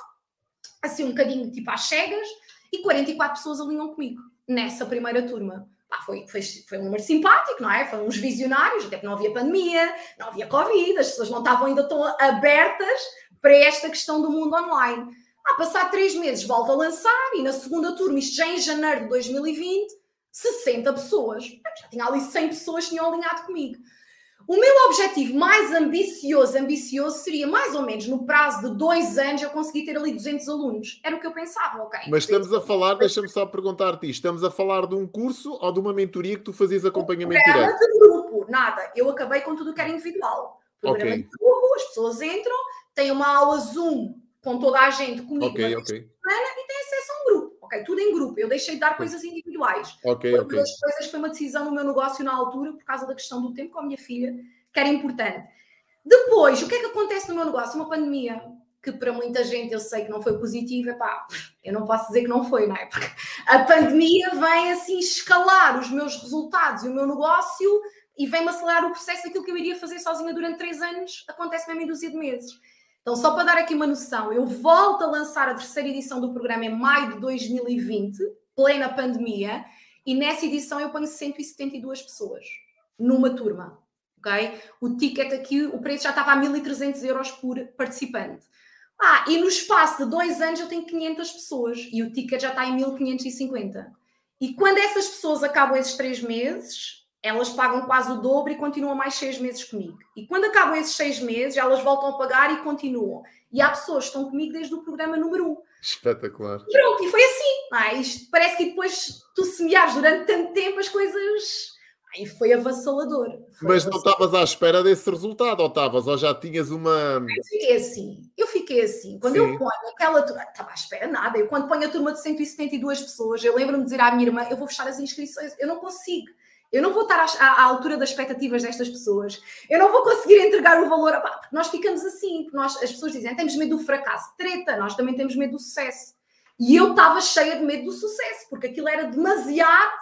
assim um bocadinho tipo às cegas, e 44 pessoas alinham comigo nessa primeira turma foi, foi, foi um número simpático, não é? Foram uns visionários, até que não havia pandemia, não havia Covid, as pessoas não estavam ainda tão abertas para esta questão do mundo online. Ah, passar três meses, volto a lançar, e na segunda turma, isto já em janeiro de 2020, 60 pessoas. Já tinha ali 100 pessoas que tinham alinhado comigo. O meu objetivo mais ambicioso, ambicioso, seria mais ou menos no prazo de dois anos eu conseguir ter ali 200 alunos. Era o que eu pensava, ok? Mas estamos a falar, deixa-me só perguntar-te estamos a falar de um curso ou de uma mentoria que tu fazias acompanhamento direto? de grupo, nada. Eu acabei com tudo que era individual. Programa okay. de grupo, as pessoas entram, têm uma aula Zoom com toda a gente comigo okay, okay. semana e têm acesso a um grupo ok? Tudo em grupo. Eu deixei de dar coisas individuais. Ok, foi ok. das coisas foi uma decisão no meu negócio na altura, por causa da questão do tempo com a minha filha, que era importante. Depois, o que é que acontece no meu negócio? Uma pandemia. que para muita gente eu sei que não foi positiva, pá, eu não posso dizer que não foi, não é? Porque a pandemia vem assim escalar os meus resultados e o meu negócio e vem-me acelerar o processo daquilo que eu iria fazer sozinha durante três anos, acontece mesmo em dúzia de meses. Então, só para dar aqui uma noção, eu volto a lançar a terceira edição do programa em maio de 2020, plena pandemia, e nessa edição eu ponho 172 pessoas numa turma. ok? O ticket aqui, o preço já estava a 1.300 euros por participante. Ah, e no espaço de dois anos eu tenho 500 pessoas e o ticket já está em 1550. E quando essas pessoas acabam esses três meses, elas pagam quase o dobro e continuam mais seis meses comigo. E quando acabam esses seis meses, elas voltam a pagar e continuam. E há pessoas que estão comigo desde o programa número um. Espetacular. E pronto, e foi assim. É? Isto parece que depois tu semeares durante tanto tempo as coisas e foi avassalador. Foi Mas não estavas à espera desse resultado, ou estavas? Ou já tinhas uma. Eu fiquei assim, eu fiquei assim. Quando Sim. eu ponho aquela turma, estava à espera nada. Eu, quando ponho a turma de 172 pessoas, eu lembro-me de dizer à minha irmã: eu vou fechar as inscrições, eu não consigo. Eu não vou estar à, à, altura das expectativas destas pessoas. Eu não vou conseguir entregar o valor. Porque nós ficamos assim, porque nós, as pessoas dizem: temos medo do fracasso. Treta, nós também temos medo do sucesso. E eu estava cheia de medo do sucesso, porque aquilo era demasiado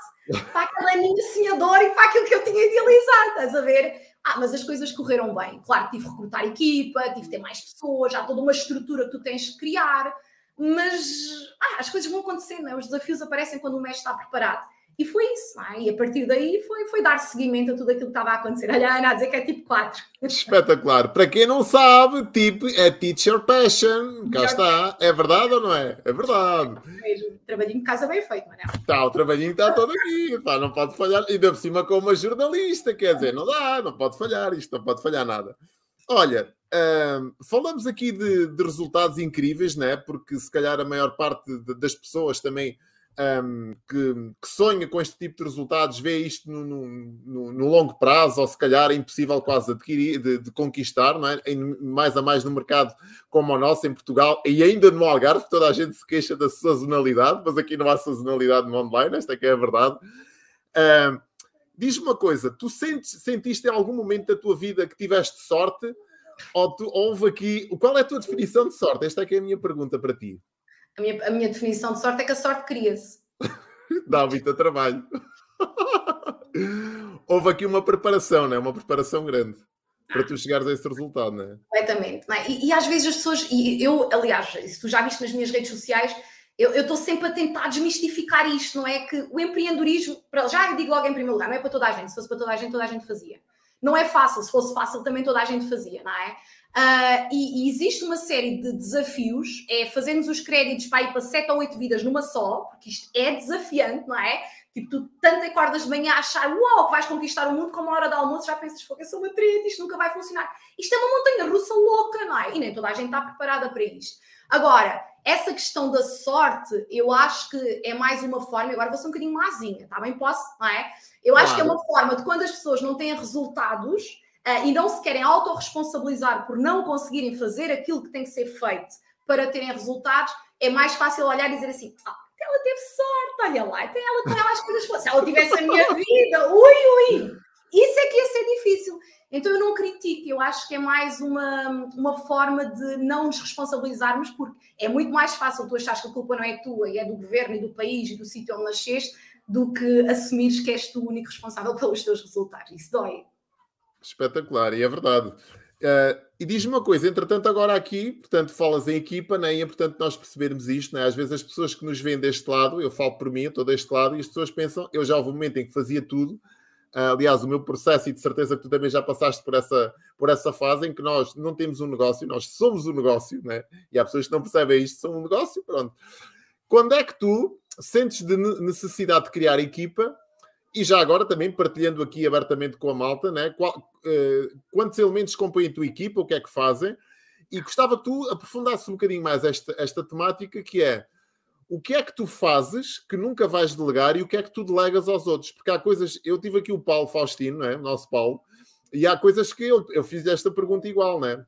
para aquela minha sonhadora e para aquilo que eu tinha idealizado, estás a ver? Ah, mas as coisas correram bem. Claro, tive que recrutar equipa, tive que ter mais pessoas, há toda uma estrutura que tu tens que criar, mas ah, as coisas vão acontecendo, né? os desafios aparecem quando o mestre está preparado. E foi isso, é? e a partir daí foi, foi dar seguimento a tudo aquilo que estava a acontecer. Olha a Ana a dizer que é tipo 4. Espetacular. Para quem não sabe, tipo é teacher passion. Cá está. É verdade ou não é? É verdade. Mesmo. Trabalhinho de casa bem feito, Manel. Está, o trabalhinho está todo aqui. Pá, não pode falhar. Ainda por cima com uma jornalista, quer dizer, não dá, não pode falhar. Isto não pode falhar nada. Olha, falamos aqui de, de, resultados incríveis, né? porque se calhar a maior parte de, das pessoas também um, que, que, sonha com este tipo de resultados vê isto no, no, no, longo prazo, ou se calhar é impossível quase adquirir, de, de conquistar, não é? Em, mais a mais no mercado como o nosso, em Portugal, e ainda no Algarve, toda a gente se queixa da sazonalidade, mas aqui não há sazonalidade no online, esta é que é a verdade. Um, Diz-me uma coisa, tu sentes, sentiste em algum momento da tua vida que tiveste sorte? Ou tu, houve aqui. Qual é a tua definição de sorte? Esta é que é a minha pergunta para ti. A minha, a minha definição de sorte é que a sorte cria-se. (laughs) Dá muito trabalho. (laughs) Houve aqui uma preparação, né? uma preparação grande para tu chegares a esse resultado, não é? Completamente. Não é? E, e, às vezes as pessoas, e eu, aliás, se tu já viste nas minhas redes sociais, eu estou sempre a tentar desmistificar isto, não é? Que o empreendedorismo, já eu digo logo em primeiro lugar, não é para toda a gente. Se fosse para toda a gente, toda a gente fazia. Não é fácil, se fosse fácil, também toda a gente fazia, não é? Uh, e, e, existe uma série de desafios, é fazermos os créditos para ir para 7 ou 8 vidas numa só, porque isto é desafiante, não é? Tipo, tu tanto acordas de manhã a achar, uau, que vais conquistar o mundo, como a hora do almoço já pensas, eu sou uma treta, isto nunca vai funcionar. Isto é uma montanha russa louca, não é? E nem toda a gente está preparada para isto. Agora, essa questão da sorte, eu acho que é mais uma forma, agora vou ser um bocadinho mazinha, tá bem? Posso, não é? Eu claro. acho que é uma forma de quando as pessoas não têm resultados, e não se querem autorresponsabilizar por não conseguirem fazer aquilo que tem que ser feito para terem resultados, é mais fácil olhar e dizer assim: ah, ela teve sorte, olha lá, até ela com ela as coisas Se ela tivesse a minha (laughs) vida, ui, ui. Isso é que ia ser difícil. Então eu não critico, eu acho que é mais uma, uma forma de não nos responsabilizarmos, porque é muito mais fácil tu achares que a culpa não é tua e é do governo e do país e do sítio onde nasceste, do que assumires que és tu o único responsável pelos teus resultados. Isso dói. Espetacular, e é verdade. Uh, e diz-me uma coisa, entretanto, agora aqui, portanto, falas em equipa, né? e é importante nós percebermos isto, né? às vezes as pessoas que nos veem deste lado, eu falo por mim, estou deste lado, e as pessoas pensam, eu já houve um momento em que fazia tudo, uh, aliás, o meu processo, e de certeza que tu também já passaste por essa, por essa fase em que nós não temos um negócio, nós somos um negócio, né? e há pessoas que não percebem isto, são um negócio, pronto. Quando é que tu sentes de necessidade de criar equipa e já agora também partilhando aqui abertamente com a malta, né? Qual, uh, quantos elementos compõem a tua equipa, o que é que fazem? E gostava que tu aprofundasses um bocadinho mais esta, esta temática, que é o que é que tu fazes que nunca vais delegar e o que é que tu delegas aos outros? Porque há coisas, eu tive aqui o Paulo Faustino, né? o nosso Paulo, e há coisas que eu, eu fiz esta pergunta igual, né?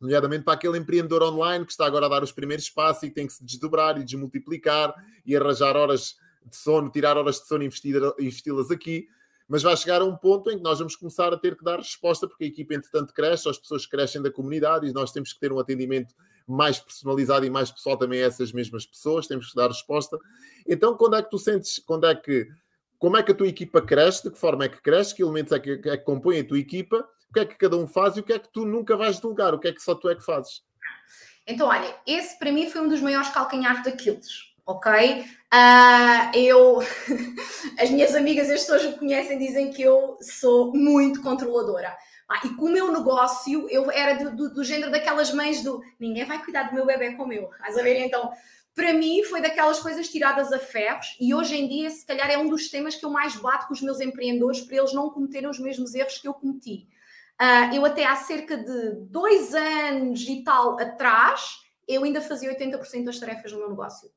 nomeadamente para aquele empreendedor online que está agora a dar os primeiros passos e tem que se desdobrar e desmultiplicar e arranjar horas de sono, tirar horas de sono e investi-las aqui. Mas vai chegar a um ponto em que nós vamos começar a ter que dar resposta, porque a equipa, entretanto, cresce, as pessoas crescem da comunidade e nós temos que ter um atendimento mais personalizado e mais pessoal também a essas mesmas pessoas, temos que dar resposta. Então, quando é que tu sentes, quando é que, como é que a tua equipa cresce, de que forma é que cresce, que elementos é que, é que compõem a tua equipa, o que é que cada um faz e o que é que tu nunca vais delegar, o que é que só tu é que fazes? Então, olha, esse para mim foi um dos maiores calcanhares daqueles ok? Uh, eu, (laughs) as minhas amigas, as pessoas que me conhecem, dizem que eu sou muito controladora. Ah, e com o meu negócio, eu era do, do, do, género daquelas mães do ninguém vai cuidar do meu bebê como eu. Estás a ver? Então, para mim, foi daquelas coisas tiradas a ferros e hoje em dia, se calhar, é um dos temas que eu mais bato com os meus empreendedores para eles não cometerem os mesmos erros que eu cometi. Uh, eu até há cerca de dois anos e tal atrás, eu ainda fazia 80% das tarefas no meu negócio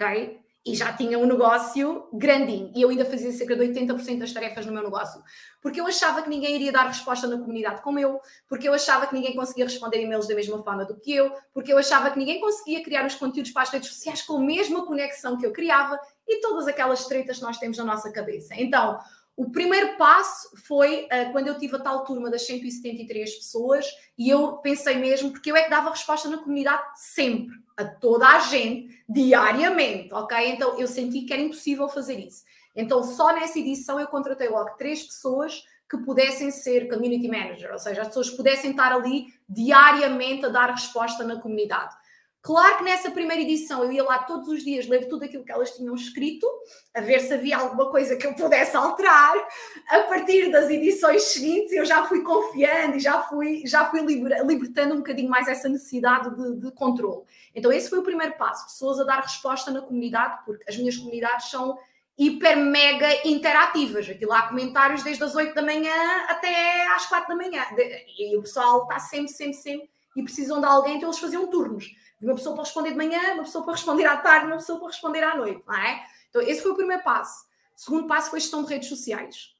ok? E já tinha um negócio grandinho. E eu ainda fazia cerca de 80% das tarefas no meu negócio. Porque eu achava que ninguém iria dar resposta na comunidade como eu, porque eu achava que ninguém conseguia responder e-mails da mesma forma do que eu, porque eu achava que ninguém conseguia criar os conteúdos para as redes sociais com a mesma conexão que eu criava e todas aquelas tretas que nós temos na nossa cabeça. Então, o primeiro passo foi uh, quando eu tive a tal turma das 173 pessoas e eu pensei mesmo, porque eu é que dava resposta na comunidade sempre, a toda a gente, diariamente, ok? Então eu senti que era impossível fazer isso. Então só nessa edição eu contratei logo três pessoas que pudessem ser community manager, ou seja, as pessoas pudessem estar ali diariamente a dar resposta na comunidade. Claro que nessa primeira edição eu ia lá todos os dias ler tudo aquilo que elas tinham escrito, a ver se havia alguma coisa que eu pudesse alterar. A partir das edições seguintes eu já fui confiando e já fui, já fui libertando um bocadinho mais essa necessidade de, de controle. Então esse foi o primeiro passo, pessoas a dar resposta na comunidade, porque as minhas comunidades são hiper mega interativas. Aquilo há comentários desde as 8 da manhã até às 4 da manhã. E o pessoal está sempre, sempre, sempre e precisam de alguém, então eles faziam turnos uma pessoa para responder de manhã, uma pessoa para responder à tarde, uma pessoa para responder à noite, não é? Então, esse foi o primeiro passo. O segundo passo foi gestão de redes sociais.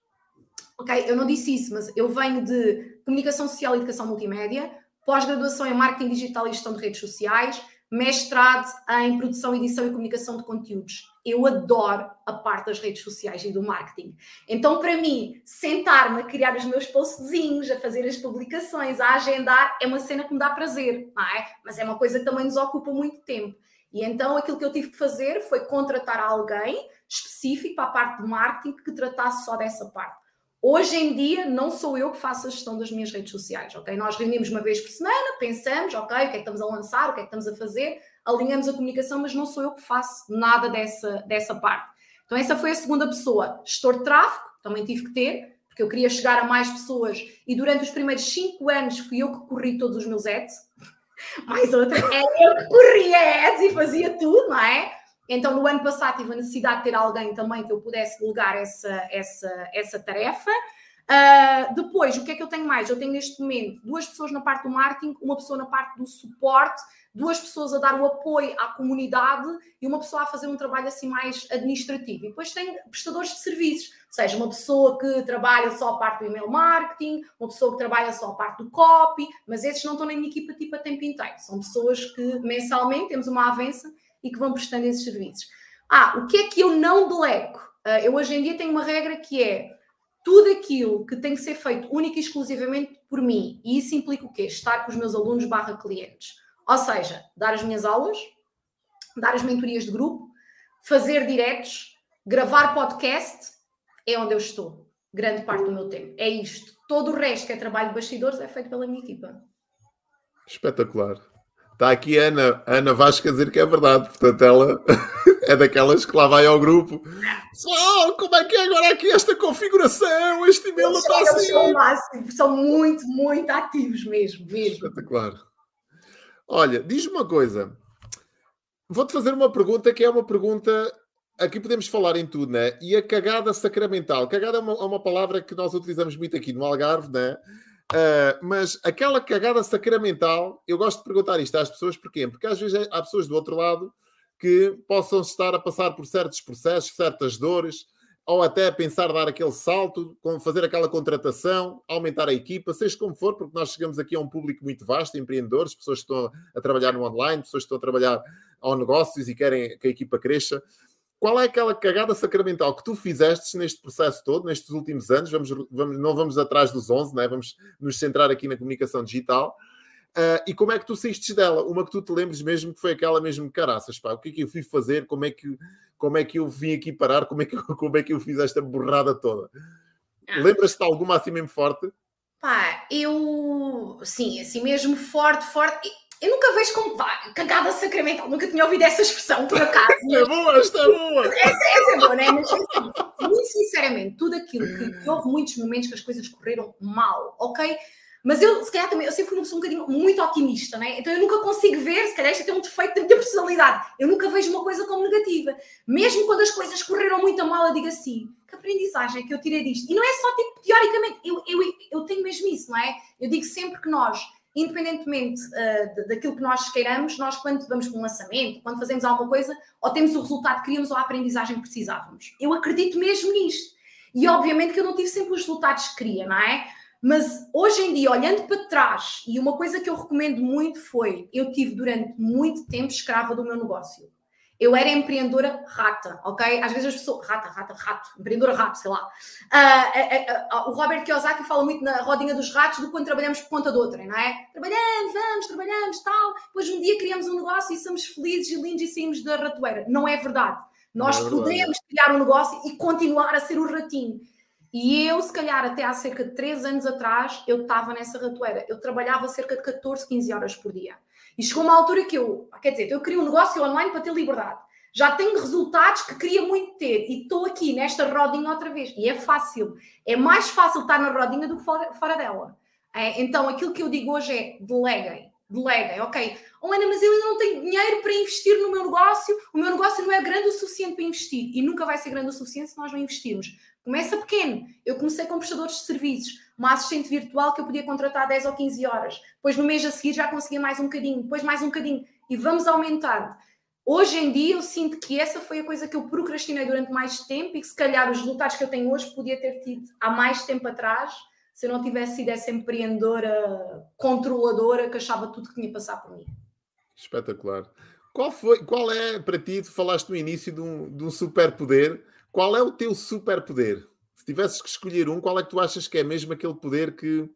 Ok, eu não disse isso, mas eu venho de comunicação social e educação multimédia, pós-graduação em marketing digital e gestão de redes sociais, mestrado em produção, edição e comunicação de conteúdos. Eu adoro a parte das redes sociais e do marketing. Então, para mim, sentar-me a criar os meus postzinhos, a fazer as publicações, a agendar, é uma cena que me dá prazer, não é? Mas é uma coisa que também nos ocupa muito tempo. E então, aquilo que eu tive que fazer foi contratar alguém específico para a parte de marketing que tratasse só dessa parte. Hoje em dia, não sou eu que faço a gestão das minhas redes sociais, ok? Nós reunimos uma vez por semana, pensamos, ok, o que é que estamos a lançar, o que é que estamos a fazer, alinhamos a comunicação, mas não sou eu que faço nada dessa, dessa parte. Então, essa foi a segunda pessoa. Gestor de tráfego, também tive que ter, porque eu queria chegar a mais pessoas e durante os primeiros cinco anos fui eu que corri todos os meus ads. (laughs) Mais outra, é eu que corria ads e fazia tudo, não é? Então, no ano passado, tive a necessidade de ter alguém também que eu pudesse delegar essa, essa, essa tarefa. Uh, depois, o que é que eu tenho mais? Eu tenho neste momento duas pessoas na parte do marketing, uma pessoa na parte do suporte, duas pessoas a dar o apoio à comunidade e uma pessoa a fazer um trabalho assim mais administrativo. E depois tenho prestadores de serviços, ou seja, uma pessoa que trabalha só a parte do email marketing, uma pessoa que trabalha só a parte do copy, mas esses não estão na minha equipa tipo a tempo inteiro. São pessoas que mensalmente temos uma avança e que vão prestando esses serviços. Ah, o que é que eu não delego? Uh, eu hoje em dia tenho uma regra que é tudo aquilo que tem que ser feito única e exclusivamente por mim, e isso implica o quê? Estar com os meus alunos barra clientes. Ou seja, dar as minhas aulas, dar as mentorias de grupo, fazer diretos, gravar podcast, é onde eu estou. Grande parte do meu tempo. É isto. Todo o resto que é trabalho de bastidores é feito pela minha equipa. Espetacular. Está aqui a Ana, Ana Vasco a dizer que é verdade. Portanto, ela (laughs) é daquelas que lá vai ao grupo. Pessoal, como é que é agora aqui esta configuração? Este e-mail está assim. São, máximo, são muito, muito ativos mesmo, mesmo. Espetacular. Olha, diz-me uma coisa. Vou-te fazer uma pergunta que é uma pergunta. Aqui podemos falar em tudo, né? E a cagada sacramental. Cagada é uma, é uma palavra que nós utilizamos muito aqui no Algarve, né? Uh, mas aquela cagada sacramental, eu gosto de perguntar isto às pessoas, porquê? Porque às vezes há pessoas do outro lado que possam estar a passar por certos processos, certas dores, ou até pensar dar aquele salto, fazer aquela contratação, aumentar a equipa, seja como for, porque nós chegamos aqui a um público muito vasto, empreendedores, pessoas que estão a trabalhar no online, pessoas que estão a trabalhar ao negócios e querem que a equipa cresça. Qual é aquela cagada sacramental que tu fizeste neste processo todo, nestes últimos anos? Vamos, vamos, não vamos atrás dos 11, né? vamos nos centrar aqui na comunicação digital. Uh, e como é que tu saíste dela? Uma que tu te lembres mesmo que foi aquela mesmo caraças, pá, o que é que eu fui fazer? Como é que, como é que eu vim aqui parar? Como é que, (laughs) como é que eu fiz esta borrada toda? Ah. Lembras-te de alguma assim mesmo forte? Pá, eu, sim, assim mesmo forte, forte. Eu nunca vejo como pá, cagada sacramental, nunca tinha ouvido essa expressão, por acaso. (laughs) é boa, esta é boa! Essa, essa é boa, não é? Mas, assim, muito sinceramente, tudo aquilo que, que houve muitos momentos que as coisas correram mal, ok? Mas eu, se calhar, também, eu sempre fui uma pessoa um bocadinho muito otimista, né? Então eu nunca consigo ver, se calhar isto é até um defeito da minha personalidade. Eu nunca vejo uma coisa como negativa. Mesmo quando as coisas correram muito mal, eu digo assim: que aprendizagem é que eu tirei disto? E não é só tipo, teoricamente, eu, eu, eu tenho mesmo isso, não é? Eu digo sempre que nós, independentemente uh, daquilo que nós queiramos, nós, quando vamos para um lançamento, quando fazemos alguma coisa, ou temos o resultado que queríamos ou a aprendizagem que precisávamos. Eu acredito mesmo nisto. E obviamente que eu não tive sempre os resultados que queria, não é? Mas hoje em dia, olhando para trás, e uma coisa que eu recomendo muito foi: eu tive durante muito tempo escrava do meu negócio. Eu era empreendedora rata, ok? Às vezes as pessoas. Rata, rata, rato. Empreendedora rato, sei lá. Uh, uh, uh, o Robert Kiyosaki fala muito na rodinha dos ratos do quando trabalhamos por conta de outra, não é? Trabalhamos, vamos, trabalhamos, tal. Depois um dia criamos um negócio e somos felizes e lindos e saímos da ratoeira. Não é verdade. Nós é verdade. podemos criar um negócio e continuar a ser o ratinho. E eu, se calhar, até há cerca de 3 anos atrás, eu estava nessa ratoeira. Eu trabalhava cerca de 14, 15 horas por dia. E chegou uma altura que eu, quer dizer, eu queria um negócio online para ter liberdade. Já tenho resultados que queria muito ter e estou aqui nesta rodinha outra vez. E é fácil. É mais fácil estar na rodinha do que fora, fora dela. É, então, aquilo que eu digo hoje é deleguem. Deleguem, ok. Helena, mas eu ainda não tenho dinheiro para investir no meu negócio. O meu negócio não é grande o suficiente para investir. E nunca vai ser grande o suficiente se nós não investirmos. Começa pequeno. Eu comecei com prestadores de serviços, uma assistente virtual que eu podia contratar 10 ou 15 horas. Depois, no mês a seguir, já conseguia mais um bocadinho, depois mais um bocadinho. E vamos aumentando. Hoje em dia, eu sinto que essa foi a coisa que eu procrastinei durante mais tempo e que, se calhar, os resultados que eu tenho hoje podia ter tido há mais tempo atrás se eu não tivesse sido essa empreendedora controladora que achava tudo que tinha que passar por mim. Espetacular. Qual, foi, qual é, para ti, tu falaste no início de um, de um superpoder qual é o teu superpoder? Se tivesses que escolher um, qual é que tu achas que é mesmo aquele poder que,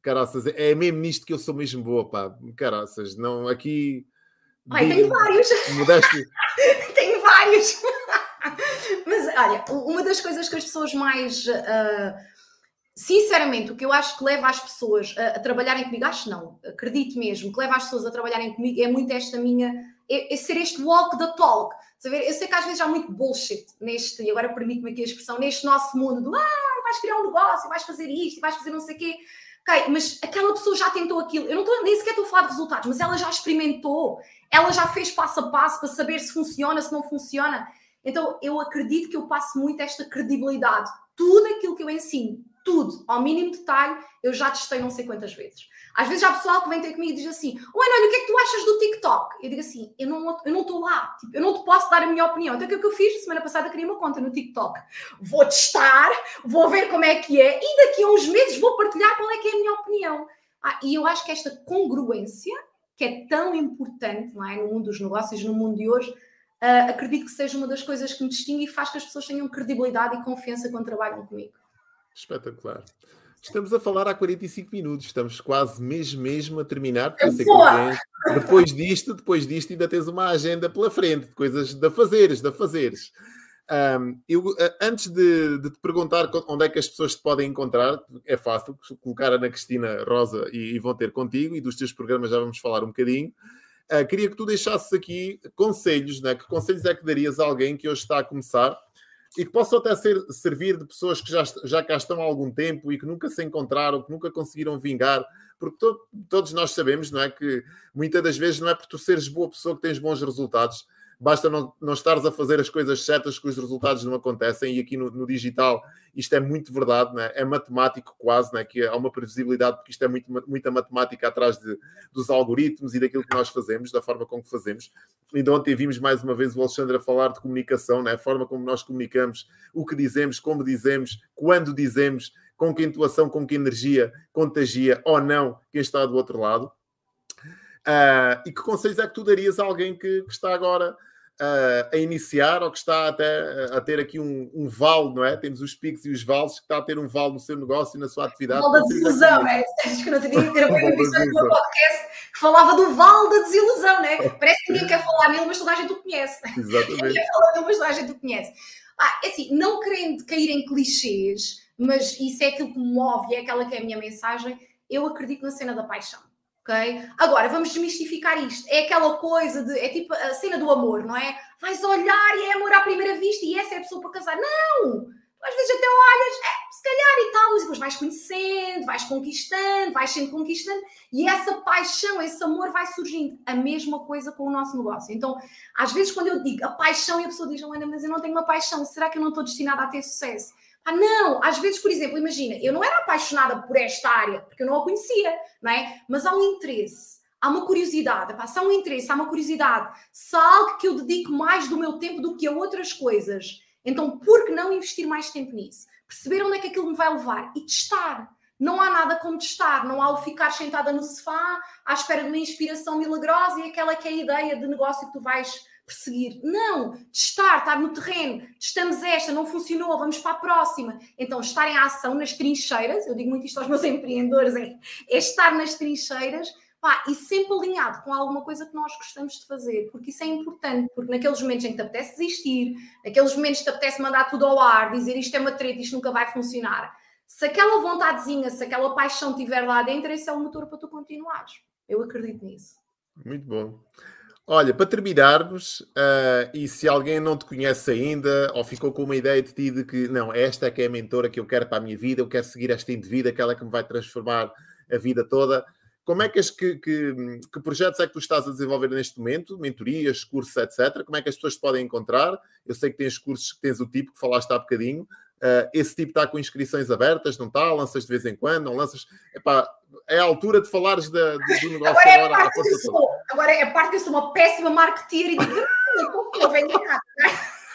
caraças, é mesmo nisto que eu sou mesmo boa, pá, caraças, não, aqui... Ai, tenho vários. Mudaste... (laughs) tenho vários. Mas, olha, uma das coisas que as pessoas mais... Uh, sinceramente, o que eu acho que leva as pessoas a, a, trabalharem comigo, acho não, acredito mesmo, que leva as pessoas a trabalharem comigo é muito esta minha, é, é ser este walk the talk. Eu sei que às vezes há muito bullshit neste, e agora permite-me aqui a expressão, neste nosso mundo do ah, vais criar um negócio, vais fazer isto, vais fazer não sei o quê. Ok, mas aquela pessoa já tentou aquilo. Eu não estou nem sequer estou a falar de resultados, mas ela já experimentou, ela já fez passo a passo para saber se funciona, se não funciona. Então eu acredito que eu passo muito esta credibilidade. Tudo aquilo que eu ensino, tudo, ao mínimo detalhe, eu já testei não sei quantas vezes. Às vezes há pessoal que vem ter comigo e diz assim: Oi, olha, o que é que tu achas do TikTok? Eu digo assim: Eu não eu não estou lá, tipo, eu não te posso dar a minha opinião. Então o que é que eu fiz? Semana passada criei uma conta no TikTok. Vou testar, vou ver como é que é e daqui a uns meses vou partilhar qual é que é a minha opinião. Ah, e eu acho que esta congruência, que é tão importante não é, no mundo dos negócios, no mundo de hoje, uh, acredito que seja uma das coisas que me distingue e faz que as pessoas tenham credibilidade e confiança quando trabalham comigo. Espetacular. Estamos a falar há 45 minutos, estamos quase mesmo mesmo a terminar, depois disto, depois disto ainda tens uma agenda pela frente, de coisas da fazeres, da fazeres. Um, eu, antes de, de, te perguntar onde é que as pessoas te podem encontrar, é fácil, colocar a Ana Cristina Rosa e, e, vão ter contigo, e dos teus programas já vamos falar um bocadinho. Uh, queria que tu deixasses aqui conselhos, né? que conselhos é que darias a alguém que hoje está a começar e que possam até ser, servir de pessoas que já, já cá estão há algum tempo e que nunca se encontraram, que nunca conseguiram vingar, porque to, todos nós sabemos, não é, que muitas das vezes não é por tu seres boa pessoa que tens bons resultados, basta não, não estares a fazer as coisas certas que os resultados não acontecem, e aqui no, no digital isto é muito verdade, né? é matemático quase, né? que há uma previsibilidade, porque isto é muito, muita matemática atrás de, dos algoritmos e daquilo que nós fazemos, da forma como fazemos. Ainda ontem vimos mais uma vez o Alexandre a falar de comunicação, né? a forma como nós comunicamos, o que dizemos, como dizemos, quando dizemos, com que intuação, com que energia contagia ou não quem está do outro lado. Uh, e que conselhos é que tu darias a alguém que, que está agora a, a, iniciar ou que está até a ter aqui um, um vale, não é? Temos os picos e os vales, que está a ter um vale no seu negócio, na sua atividade. Vale da desilusão, é? Acho que não teria ter (laughs) uma emissão de um podcast que falava do vale da desilusão, né? (laughs) Parece que ninguém quer falar nele, mas toda a gente o conhece. (laughs) Exatamente. Ninguém quer falar nele, mas toda a gente o conhece. Ah, é assim, não querendo cair em clichês, mas isso é aquilo que me move e é aquela que é a minha mensagem, eu acredito na cena da paixão. Okay? Agora, vamos desmistificar isto. É aquela coisa de. É tipo a cena do amor, não é? Vais olhar e é amor à primeira vista e essa é a pessoa para casar. Não! Às vezes até olhas, é, se calhar e tal, mas depois vais conhecendo, vais conquistando, vais sendo conquistando e essa paixão, esse amor vai surgindo. A mesma coisa com o nosso negócio. Então, às vezes, quando eu digo a paixão e a pessoa diz, Helena, mas eu não tenho uma paixão, será que eu não estou destinada a ter sucesso? Ah, não, às vezes, por exemplo, imagina, eu não era apaixonada por esta área, porque eu não a conhecia, não é? Mas há um interesse, há uma curiosidade, pá, se há um interesse, há uma curiosidade, se há algo que eu dedico mais do meu tempo do que a outras coisas, então por que não investir mais tempo nisso? Perceber onde é que aquilo me vai levar e testar. Não há nada como testar, não há o ficar sentada no sofá à espera de uma inspiração milagrosa e aquela que é a ideia de negócio que tu vais perseguir. Não, testar, estar no terreno, testamos esta, não funcionou, vamos para a próxima. Então, estar em ação nas trincheiras, eu digo muito isto aos meus (laughs) empreendedores, é, é estar nas trincheiras pá, e sempre alinhado com alguma coisa que nós gostamos de fazer, porque isso é importante, porque naqueles momentos em que te apetece desistir, naqueles momentos que te apetece mandar tudo ao ar, dizer isto é uma treta, isto nunca vai funcionar, se aquela vontadezinha, se aquela paixão estiver lá dentro, esse é o motor para tu continuares. Eu acredito nisso. Muito bom. Olha, para terminarmos, uh, e se alguém não te conhece ainda, ou ficou com uma ideia de ti de que não, esta é que é a mentora que eu quero para a minha vida, eu quero seguir esta indivídua, aquela que me vai transformar a vida toda, como é que, que, que, que, projetos é que tu estás a desenvolver neste momento? Mentorias, cursos, etc. Como é que as pessoas podem encontrar? Eu sei que tens cursos que tens o tipo que falaste há bocadinho. Uh, esse tipo está com inscrições abertas, não está? Lanças de vez em quando, não lanças? Epá, é a altura de falares da, do negócio agora. É agora, parte que sou, agora é a parte que eu sou uma péssima marketeer e digo, não vem nada.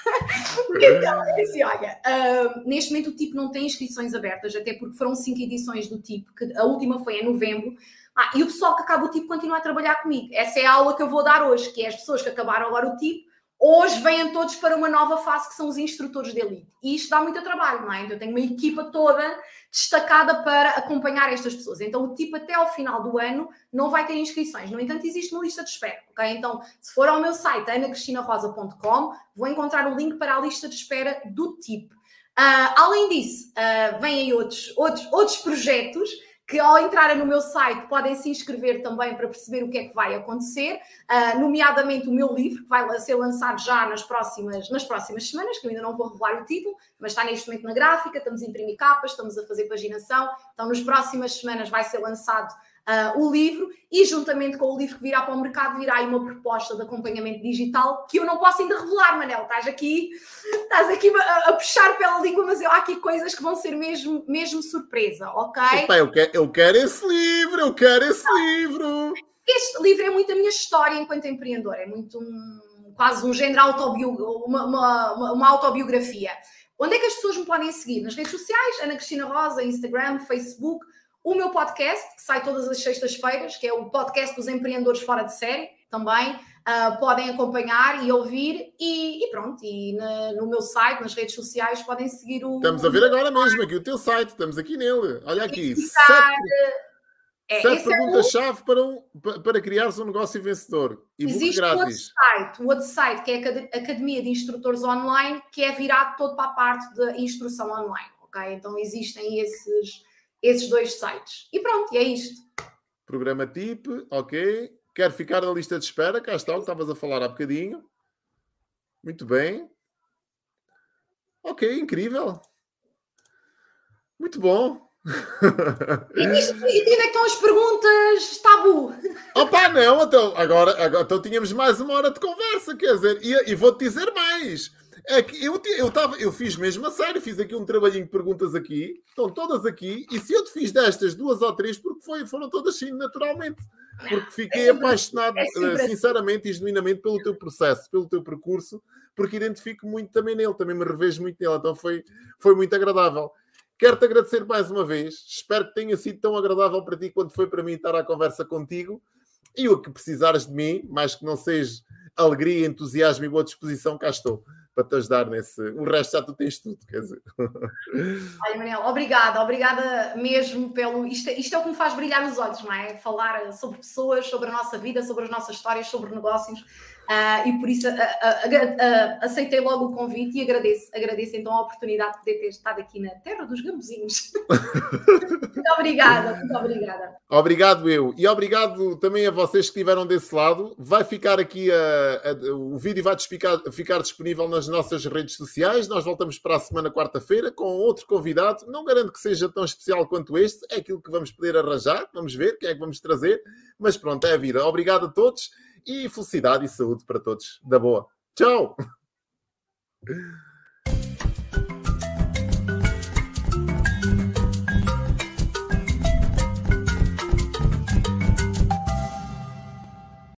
(laughs) então, é assim, olha, uh, neste momento o tipo não tem inscrições abertas, até porque foram cinco edições do tipo, que a última foi em novembro. Ah, e o pessoal que acaba o tipo continua a trabalhar comigo. Essa é a aula que eu vou dar hoje, que é as pessoas que acabaram agora o tipo Hoje vêm todos para uma nova fase que são os instrutores de elite. E isto dá muito trabalho, não é? Então eu tenho uma equipa toda destacada para acompanhar estas pessoas. Então o tipo até ao final do ano não vai ter inscrições. No entanto, existe uma lista de espera, ok? Então, se for ao meu site anacristinarrosa.com, vou encontrar o link para a lista de espera do tipo. Uh, além disso, uh, vêm aí outros, outros, outros projetos que ao entrarem no meu site podem se inscrever também para perceber o que é que vai acontecer, uh, nomeadamente o meu livro, que vai ser lançado já nas próximas, nas próximas semanas, que eu ainda não vou revelar o título, mas está neste momento na gráfica, estamos a imprimir capas, estamos a fazer paginação, então nas próximas semanas vai ser lançado uh, o livro e juntamente com o livro que virá para o mercado virá aí uma proposta de acompanhamento digital que eu não posso ainda revelar, Manel. Estás aqui, estás aqui a, a puxar pela língua, mas eu, há aqui coisas que vão ser mesmo, mesmo surpresa, ok? Opa, eu, quero, eu quero esse livro, eu quero esse livro. Este livro é muito a minha história enquanto empreendedor, é muito um, quase um género autobio, uma, uma, uma autobiografia. Onde é que as pessoas me podem seguir? Nas redes sociais, Ana Cristina Rosa, Instagram, Facebook, o meu podcast, que sai todas as sextas-feiras, que é o podcast dos empreendedores fora de série, também uh, podem acompanhar e ouvir. E, e pronto, e na, no meu site, nas redes sociais, podem seguir o. Estamos a ver agora mesmo aqui o teu site, estamos aqui nele. Olha aqui. Sete, é, sete perguntas-chave é o... para, um, para criares um negócio vencedor. E Existe grátis. outro site, um outro site, que é a Academia de Instrutores Online, que é virado todo para a parte da instrução online. Ok? Então existem esses esses dois sites. E pronto, e é isto. Programa TIP, ok. Quero ficar na lista de espera, cá está o que estavas a falar há bocadinho. Muito bem. Ok, incrível. Muito bom. (laughs) E, e onde é que estão as perguntas tabu? (laughs) Opa, não, então, agora, agora então tínhamos mais uma hora de conversa, quer dizer, e, e vou-te dizer mais. É que eu, eu, tava, eu fiz mesmo a sério, fiz aqui um trabalhinho de perguntas aqui, estão todas aqui, e se eu te fiz destas duas ou três, porque foi, foram todas sim, naturalmente. Porque fiquei é apaixonado, é eh, sinceramente e genuinamente, pelo teu processo, pelo teu percurso, porque identifico muito também nele, também me revejo muito nele, então foi, foi muito agradável. Quero-te agradecer mais uma vez, espero que tenha sido tão agradável para ti quanto foi para mim estar à conversa contigo. E o que precisares de mim, mais que não seja alegria, entusiasmo e boa disposição, cá estou para te ajudar nesse. O resto já tu tens tudo, quer dizer. Olha, Manel, obrigada, obrigada mesmo pelo. Isto, isto é o que me faz brilhar nos olhos, não é? Falar sobre pessoas, sobre a nossa vida, sobre as nossas histórias, sobre negócios. Uh, e por isso uh, uh, aceitei logo o convite e agradeço, agradeço então a oportunidade de poder ter estado aqui na terra dos gambuzinhos. (laughs) muito obrigada, muito obrigada. Obrigado eu. E obrigado também a vocês que estiveram desse lado. Vai ficar aqui, o vídeo vai ficar, ficar disponível nas nossas redes sociais. Nós voltamos para a semana quarta-feira com outro convidado. Não garanto que seja tão especial quanto este, é aquilo que vamos poder arranjar. Vamos ver quem é que vamos trazer. Mas pronto, é a vida. Obrigado a todos e felicidade e saúde para todos. Da boa. Tchau!